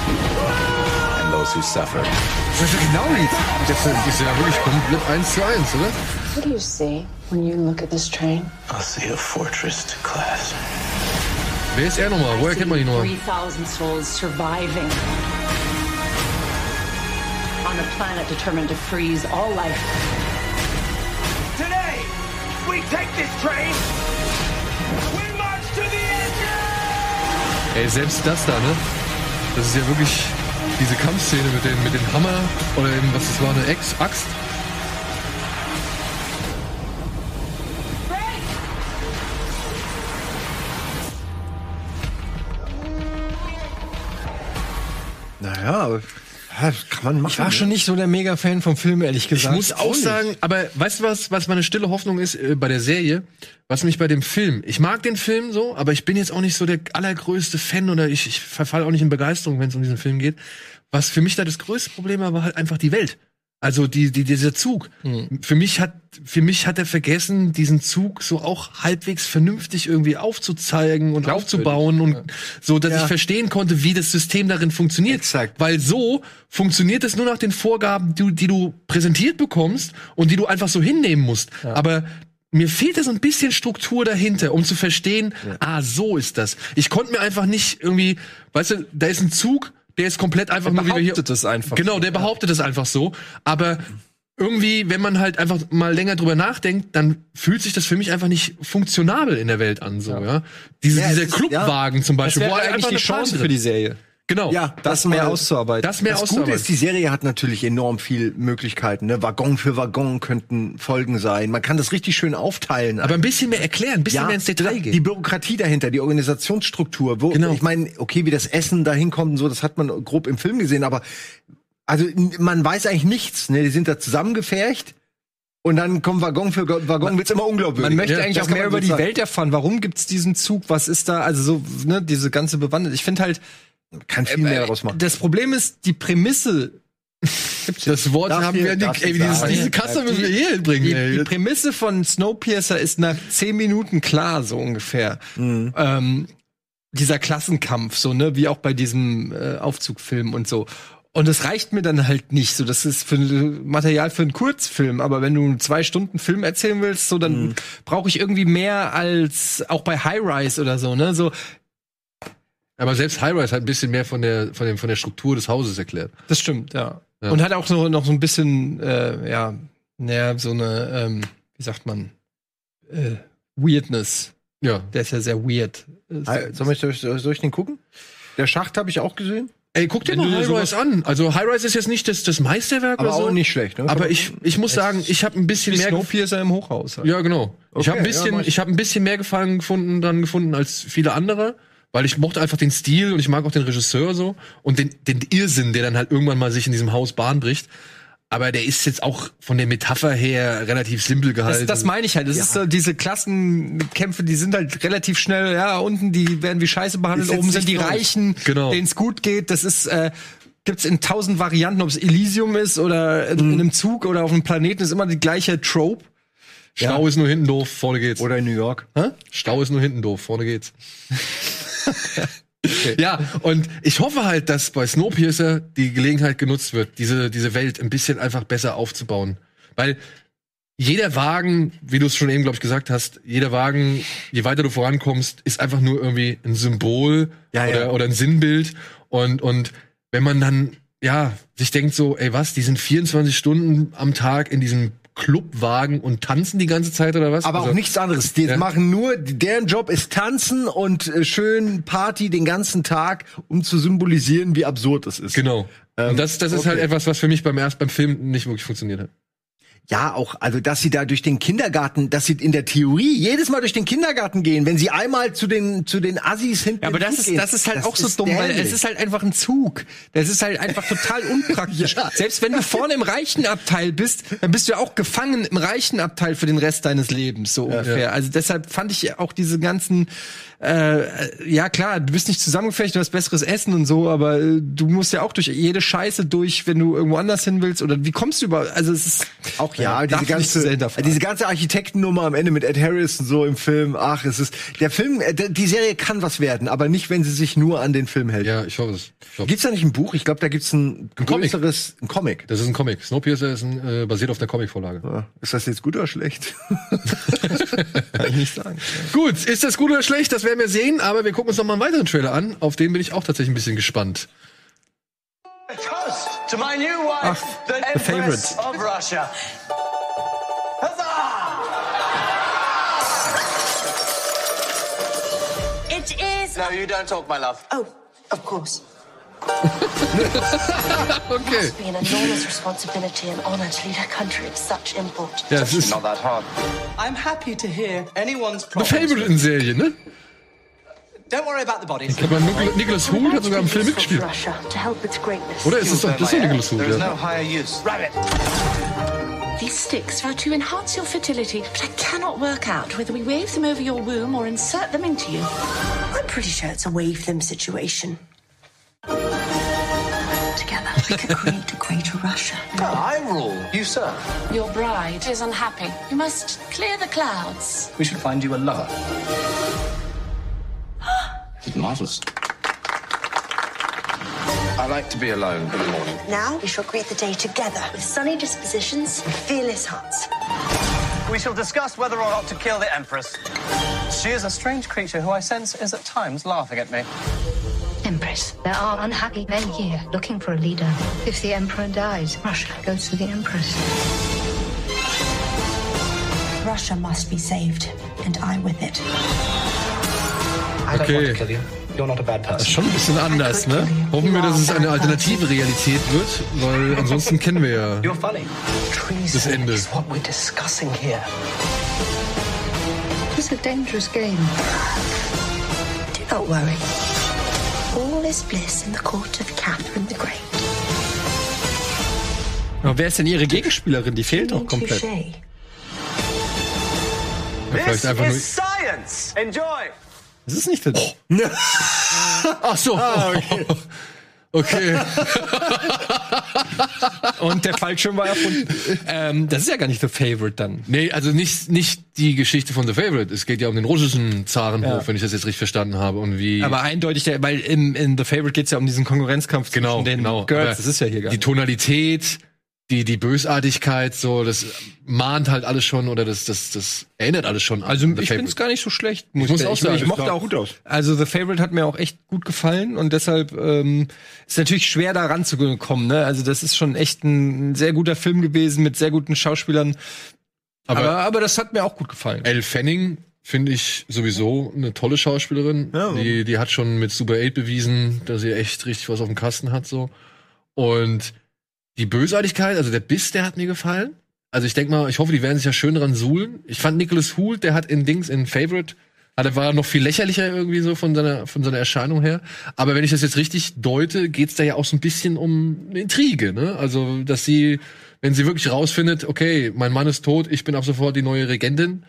and those who suffer. Das ist genau Das ist ja wirklich komplett eins zu eins, oder? What do you see when you look at this train? I see a fortress to class. Wer ist er nochmal? Woher kennt man ihn nochmal? 3,000 souls surviving on a planet determined to freeze all life. Today, we take this train. We march to the edge. Ey, selbst das da, ne? Das ist ja wirklich diese Kampfszene mit dem, mit dem Hammer oder eben, was das war, eine Ex Axt. Naja, ja, kann man machen. Ich war schon nicht so der Mega-Fan vom Film, ehrlich Ich gesagt. muss auch sagen, aber weißt du was, was meine stille Hoffnung ist äh, bei der Serie? Was mich bei dem Film, ich mag den Film so, aber ich bin jetzt auch nicht so der allergrößte Fan oder ich, ich verfall auch nicht in Begeisterung, wenn es um diesen Film geht. Was für mich da das größte Problem war, war halt einfach die Welt. Also die, die, dieser Zug. Für mich hat, für mich hat er vergessen, diesen Zug so auch halbwegs vernünftig irgendwie aufzuzeigen und aufzubauen und so, dass Ja. ich verstehen konnte, wie das System darin funktioniert. Exakt. Weil so funktioniert es nur nach den Vorgaben, die, die du präsentiert bekommst und die du einfach so hinnehmen musst. Aber mir fehlt da so ein bisschen Struktur dahinter, um zu verstehen, ah, so ist das. Ich konnte mir einfach nicht irgendwie, weißt du, da ist ein Zug, der ist komplett einfach Der nur wie wir hier. behauptet das einfach Genau, so, der behauptet das einfach so. Aber irgendwie, wenn man halt einfach mal länger drüber nachdenkt, dann fühlt sich das für mich einfach nicht funktionabel in der Welt an, so, ja. Diese, Ja, es dieser Clubwagen zum Das Beispiel, wäre wo eigentlich die Chance für die Serie. Genau. Ja, Das mehr mal- auszuarbeiten. Das mehr Das Gute auszuarbeiten. ist, die Serie hat natürlich enorm viel Möglichkeiten. Ne? Waggon für Waggon könnten Folgen sein. Man kann das richtig schön aufteilen. Aber ein bisschen mehr erklären, ein bisschen mehr ins Detail die gehen. Bürokratie dahinter, die Organisationsstruktur. Wo, Genau. Ich meine, okay, wie das Essen da hinkommt und so, das hat man grob im Film gesehen, aber also man weiß eigentlich nichts. Ne? Die sind da zusammengefercht und dann kommt Waggon für Go- Waggon, wird's immer unglaubwürdig. Man möchte Ja, eigentlich das auch mehr über die. Welt erfahren. Warum gibt's diesen Zug? Was ist da? Also so, ne, diese ganze Bewandtnis. Ich finde halt, kann viel mehr daraus machen. das Problem ist, die Prämisse, Das Wort Darf haben wir nicht. Ey, dieses, diese Kasse müssen wir hier hinbringen. die, die Prämisse von Snowpiercer ist nach zehn Minuten klar, so ungefähr. Mhm. Ähm, dieser Klassenkampf, so, ne, wie auch bei diesem äh, Aufzugfilm und so. Und das reicht mir dann halt nicht. So, das ist für Material für einen Kurzfilm. Aber wenn du einen zwei Stunden Film erzählen willst, so, dann Mhm. brauche ich irgendwie mehr als auch bei High Rise oder so, ne? So, Aber selbst High-Rise hat ein bisschen mehr von der, von, dem, von der Struktur des Hauses erklärt. Das stimmt, ja. Ja. Und hat auch so, noch so ein bisschen, äh, ja, naja, so eine, ähm, wie sagt man, äh, Weirdness. Ja. Der ist ja sehr weird. Hi- Soll ich, soll ich, soll ich den gucken? Der Schacht habe ich auch gesehen. Ey, guck dir Wenn mal du High sowas- Rise an. Also High Rise ist jetzt nicht das, das Meisterwerk Aber oder so. auch nicht schlecht. Ne? Aber ich, ich muss sagen, ich habe ein bisschen mehr. Snowpiercer im Hochhaus. Halt. Ja, genau. ich Okay, habe ein ja, bisschen, mach ich. ich habe ein bisschen mehr Gefallen gefunden, dann gefunden als viele andere, weil ich mochte einfach den Stil und ich mag auch den Regisseur so und den, den Irrsinn, der dann halt irgendwann mal sich in diesem Haus Bahn bricht. Aber der ist jetzt auch von der Metapher her relativ simpel gehalten. Das, das meine ich halt. Das ist so diese Klassenkämpfe, die sind halt relativ schnell, ja, unten, die werden wie Scheiße behandelt, oben sind die neu. Reichen, Genau. denen es gut geht. Das ist, äh, gibt's in tausend Varianten, ob es Elysium ist oder in, in einem Zug oder auf einem Planeten, ist immer die gleiche Trope. Stau ist nur hinten doof, vorne geht's. Oder in New York. Stau ist nur hinten doof, vorne geht's. Ja, und ich hoffe halt, dass bei Snowpiercer die Gelegenheit genutzt wird, diese, diese Welt ein bisschen einfach besser aufzubauen. Weil jeder Wagen, wie du es schon eben, glaube ich, gesagt hast, jeder Wagen, je weiter du vorankommst, ist einfach nur irgendwie ein Symbol Ja, ja. oder, oder ein Sinnbild. Und, und wenn man dann, ja, sich denkt so, ey, was, die sind 24 Stunden am Tag in diesem Clubwagen und tanzen die ganze Zeit oder was? Aber Also- auch nichts anderes. Die Ja. machen nur, deren Job ist tanzen und äh, schön Party den ganzen Tag, um zu symbolisieren, wie absurd es ist. Genau. Ähm, und das, das ist okay. halt etwas, was für mich beim erst beim Film nicht wirklich funktioniert hat. Ja, auch, also, dass sie da durch den Kindergarten, dass sie in der Theorie jedes Mal durch den Kindergarten gehen, wenn sie einmal zu den, zu den Assis hinten Ja, aber das ist, das ist halt Das auch so dumm, weil es ist halt einfach ein Zug. Das ist halt einfach total unpraktisch. Ja. Selbst wenn du vorne im reichen Abteil bist, dann bist du ja auch gefangen im reichen Abteil für den Rest deines Lebens, so ungefähr. Also deshalb fand ich auch diese ganzen, äh, ja klar, du bist nicht zusammengefecht, du hast besseres Essen und so, aber äh, du musst ja auch durch jede Scheiße durch, wenn du irgendwo anders hin willst. Oder wie kommst du über? Also es ist Auch ja, darf diese ganze, hinterfragen. diese ganze Architektennummer am Ende mit Ed Harris und so im Film. Ach, es ist der Film, äh, die Serie kann was werden, aber nicht, wenn sie sich nur an den Film hält. Ja, ich hoffe es. Ich hoffe. Gibt's da nicht ein Buch? Ich glaube, da gibt's ein Comic. größeres ein Comic. Das ist ein Comic. Snowpiercer ist ein, äh, basiert auf der Comicvorlage. Ja. Ist das jetzt gut oder schlecht? kann ich nicht sagen. Gut, ist das gut oder schlecht? Das werden wir sehen, aber wir gucken uns noch mal einen weiteren Trailer an. Auf den bin ich auch tatsächlich ein bisschen gespannt. To my new wife, the Empress favorite. of Russia. Huzzah! It is. No, you don't talk, my love. Oh, of course. Okay. Be an enormous responsibility and honor to lead a country of such import. Ja, es ist Not that hard. I'm happy to hear anyone's eine problems. Favorite in Serie, ne? Don't worry about the bodies. Ich glaube, Nicholas Hoult hat sogar im Film mitgespielt. Russia to help its greatness. Oder ist es doch, das ist doch Nicholas Hoult, There is ja. no higher use. Rabbit. These sticks are to enhance your fertility, but I cannot work out whether we wave them over your womb or insert them into you. I'm pretty sure it's a wave them situation. Together, we could create a greater Russia. I rule. You, sir. Your bride is unhappy. You must clear the clouds. We should find you a lover. Marvelous. I like to be alone in the morning. Now, we shall greet the day together with sunny dispositions and fearless hearts. We shall discuss whether or not to kill the Empress. She is a strange creature who I sense is at times laughing at me. Empress, there are unhappy men here looking for a leader. If the Emperor dies, Russia goes to the Empress. Russia must be saved, and I with it. Okay. want to kill you. You're not a bad person. Schon ein bisschen anders, ne? Hoffen wir, dass es eine alternative Realität wird, weil ansonsten kennen wir ja das Ende. is what we're discussing here. It's a dangerous game. Do not worry. All is bliss in the court of Catherine the Great. Aber wer ist denn ihre Gegenspielerin? Die fehlt doch komplett. Ja, vielleicht einfach nur. Enjoy. Das ist nicht für dich. Ach so. okay. Und der Fallschirm war erfunden. ähm, das ist ja gar nicht The Favorite dann. Nee, also nicht, nicht die Geschichte von The Favorite. Es geht ja um den russischen Zarenhof, Ja. wenn ich das jetzt richtig verstanden habe. Und wie. Aber eindeutig, der, weil im, in The Favorite geht's ja um diesen Konkurrenzkampf genau, zwischen den genau. Girls. Aber Das ist ja hier gar Die nicht. Tonalität, die, die Bösartigkeit, so, das mahnt halt alles schon oder das, das, das erinnert alles schon an Also The ich finde es gar nicht so schlecht. Ich muss auch ich, sagen, ich mochte auch gut aus. Also The Favorite hat mir auch echt gut gefallen und deshalb ähm, ist natürlich schwer da ranzukommen. Ne? Also das ist schon echt ein sehr guter Film gewesen mit sehr guten Schauspielern. Aber, Aber, aber das hat mir auch gut gefallen. Elle Fanning finde ich sowieso eine tolle Schauspielerin. Ja. Die, die hat schon mit Super 8 bewiesen, dass sie echt richtig was auf dem Kasten hat, so. Und die Bösartigkeit, also der Biss, der hat mir gefallen. Also ich denke mal, ich hoffe, die werden sich ja schön dran suhlen. Ich fand Nicholas Hoult, der hat in Dings, in Favorite, hat, er war noch viel lächerlicher irgendwie so von seiner, von seiner Erscheinung her. Aber wenn ich das jetzt richtig deute, geht's da ja auch so ein bisschen um eine Intrige, ne? Also, dass sie, wenn sie wirklich rausfindet, okay, mein Mann ist tot, ich bin ab sofort die neue Regentin,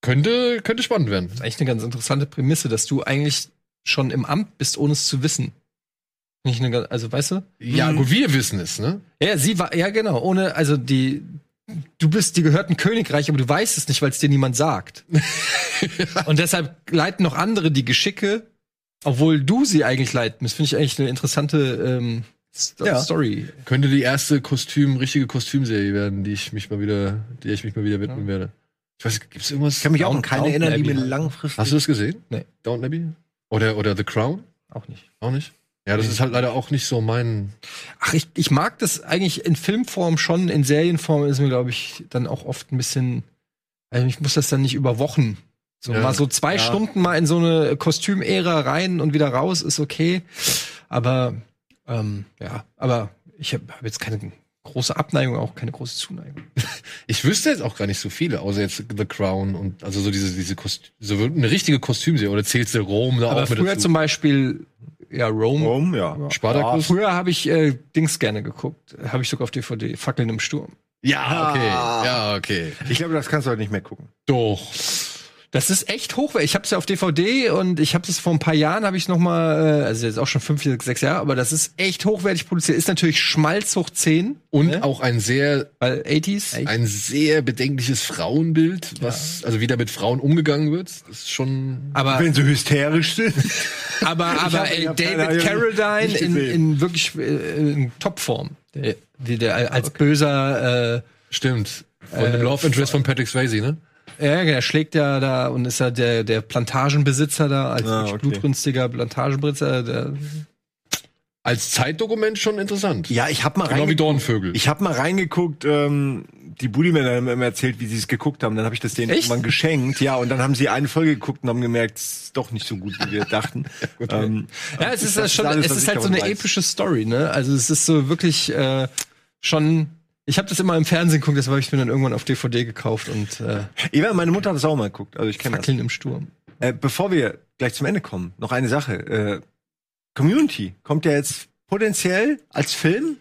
könnte, könnte spannend werden. Das ist eigentlich eine ganz interessante Prämisse, dass du eigentlich schon im Amt bist, ohne es zu wissen. Nicht eine, also weißt du? Ja, gut, wir wissen es, ne? Ja, sie war, ja genau, ohne, also die, du bist, die gehört ein Königreich, aber du weißt es nicht, weil es dir niemand sagt. Und deshalb leiten noch andere die Geschicke, obwohl du sie eigentlich leiten. Das finde ich eigentlich eine interessante ähm, Sto Ja. Story. Könnte die erste Kostüm, richtige Kostümserie werden, die ich mich mal wieder, die ich mich mal wieder widmen werde. Ich weiß, gibt's irgendwas? Ich kann mich auch an keine Downton erinnern, die mir langfristig. Hast du das gesehen? Nee. Downton Abbey? Oder, oder The Crown? Auch nicht. Auch nicht? Ja, das ist halt leider auch nicht so mein. Ach, ich, ich mag das eigentlich in Filmform schon, in Serienform ist mir, glaube ich, dann auch oft ein bisschen. Also ich muss das dann nicht über Wochen. So Ja. mal so zwei Ja. Stunden mal in so eine Kostümära rein und wieder raus ist okay. Aber ähm, ja, aber ich habe hab jetzt keine große Abneigung, auch keine große Zuneigung. Ich wüsste jetzt auch gar nicht so viele, außer jetzt The Crown und also so diese, diese Kost so eine richtige Kostümserie. Oder zählst du Rom da Aber auch mit früher zum Beispiel, ja, Rome. Rom, ja. Spartacus? Früher habe ich äh, Dings gerne geguckt. Habe ich sogar auf DVD, Fackeln im Sturm. Ja, okay. Ah. Ja, okay. Ich glaube, das kannst du heute nicht mehr gucken. Doch. Das ist echt hochwertig. Ich habe es ja auf DVD und ich habe es vor ein paar Jahren habe ich noch mal, äh, also jetzt auch schon fünf, sechs Jahre, aber das ist echt hochwertig produziert. Ist natürlich Schmalz hoch 10, Und Ne? auch ein sehr, weil 80s. ein sehr bedenkliches Frauenbild, was, also wie da mit Frauen umgegangen wird. Das ist schon. Aber, Wenn sie hysterisch sind. aber, aber ey, David Carradine in, in wirklich äh, in Topform. Der, der, der als böser äh, Stimmt. Von Äh, dem Love Interest von Patrick Swayze, ne? Ja, der schlägt ja da und ist ja der, der Plantagenbesitzer da, als Ah, okay. blutrünstiger Plantagenbesitzer. Der, Als Zeitdokument schon interessant. Ja, ich habe mal Genau wie. Dornvögel. Ich habe mal reingeguckt, ähm, die Budimänner haben immer erzählt, wie sie es geguckt haben. Dann habe ich das denen Echt? irgendwann geschenkt. Ja, und dann haben sie eine Folge geguckt und haben gemerkt, es ist doch nicht so gut, wie wir dachten. ähm, ja, es ist, das schon, alles, es ist halt so eine weiß. epische Story, ne? Also es ist so wirklich äh, schon. Ich habe das immer im Fernsehen geguckt, das habe ich mir dann irgendwann auf DVD gekauft und äh, Eva, meine Mutter hat das auch mal geguckt. Also ich kenne das. Fackeln im Sturm. Äh, bevor wir gleich zum Ende kommen, noch eine Sache. Äh, Community kommt ja jetzt potenziell als Film.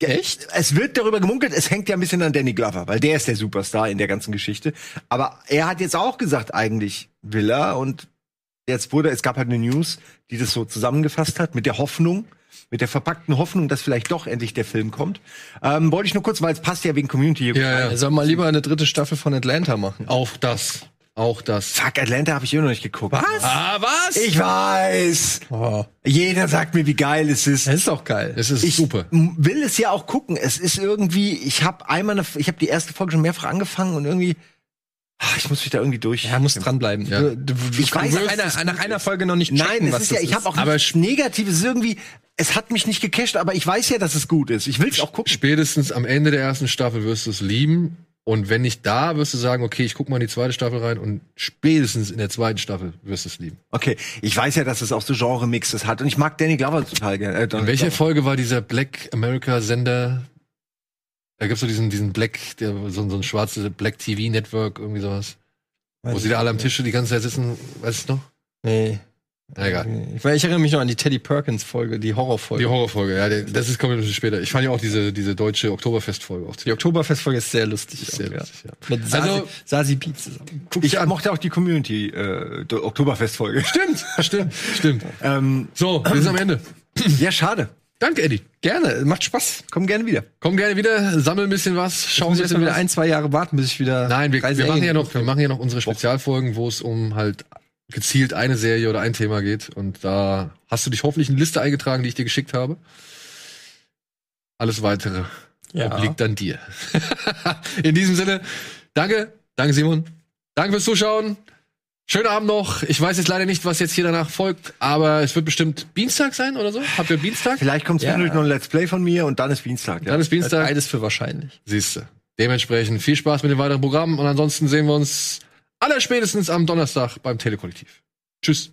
Echt? Es wird darüber gemunkelt, es hängt ja ein bisschen an Danny Glover, weil der ist der Superstar in der ganzen Geschichte. Aber er hat jetzt auch gesagt, eigentlich will er. Und jetzt wurde, es gab halt eine News, die das so zusammengefasst hat, mit der Hoffnung, mit der verpackten Hoffnung, dass vielleicht doch endlich der Film kommt. Ähm, wollte ich nur kurz, weil es passt ja wegen Community. Ja, ja. Soll mal lieber eine dritte Staffel von Atlanta machen. Auch das. Auch das. Fuck, Atlanta habe ich immer noch nicht geguckt. Was? Ah, was? Ich weiß. Oh, Jeder sagt mir, wie geil es ist. das ist doch geil. Es ist ich super. will es ja auch gucken. Es ist irgendwie, ich habe einmal, eine, ich habe die erste Folge schon mehrfach angefangen und irgendwie, ah, ich muss mich da irgendwie durch. Ja, muss dranbleiben. Ja. Du, du, du Ich weiß, nach einer, nach einer Folge noch nicht checken, Nein, es was ist ja, ich habe auch Aber Negatives. Es ist irgendwie, es hat mich nicht gecasht, aber ich weiß ja, dass es gut ist. Ich will es auch gucken. Spätestens am Ende der ersten Staffel wirst du es lieben. Und wenn nicht da, wirst du sagen, okay, ich guck mal in die zweite Staffel rein und spätestens in der zweiten Staffel wirst du es lieben. Okay, ich weiß ja, dass es auch so Genre-Mixes hat und ich mag Danny Glover total gerne. Äh, In welcher Folge war dieser Black America Sender? Da gibt's so diesen, diesen Black, der, so, so ein schwarzes Black TV Network, irgendwie sowas. Wo sie da alle am Tisch die ganze Zeit sitzen, weißt du noch? Nee. Na, egal. Ich, ich erinnere mich noch an die Teddy Perkins Folge, die Horrorfolge. Die Horrorfolge, ja, das ist kommt ein bisschen später. Ich fand ja auch diese, diese deutsche Oktoberfestfolge auch Die Oktoberfestfolge ist sehr lustig. Ist sehr auch, ja. lustig, ja. Mit Sasi, Also- Sasi Beats zusammen. Ich mochte auch die Community äh, Oktoberfestfolge. Stimmt, stimmt, stimmt. ähm, So, wir sind am Ende. ja, schade. Danke, Eddie. Gerne, macht Spaß. Komm gerne wieder. Komm gerne wieder, sammel ein bisschen was, schau Schau ein muss bisschen erstmal wieder was. ein, zwei Jahre warten, bis ich wieder. Nein, wir, wir machen ja noch, wir machen ja noch unsere Spezialfolgen, wo es um halt gezielt eine Serie oder ein Thema geht. Und da hast du dich hoffentlich in eine Liste eingetragen, die ich dir geschickt habe. Alles weitere Ja. obliegt dann dir. in diesem Sinne, danke, danke Simon, danke fürs Zuschauen. Schönen Abend noch. Ich weiß jetzt leider nicht, was jetzt hier danach folgt, aber es wird bestimmt Dienstag sein oder so. Habt ihr Dienstag? Vielleicht kommt zwischendurch noch ein Let's Play von mir und dann ist Dienstag. Ja. Dann ist Dienstag. Beides für wahrscheinlich. Siehste. Dementsprechend viel Spaß mit den weiteren Programmen und ansonsten sehen wir uns allerspätestens am Donnerstag beim Telekollektiv. Tschüss.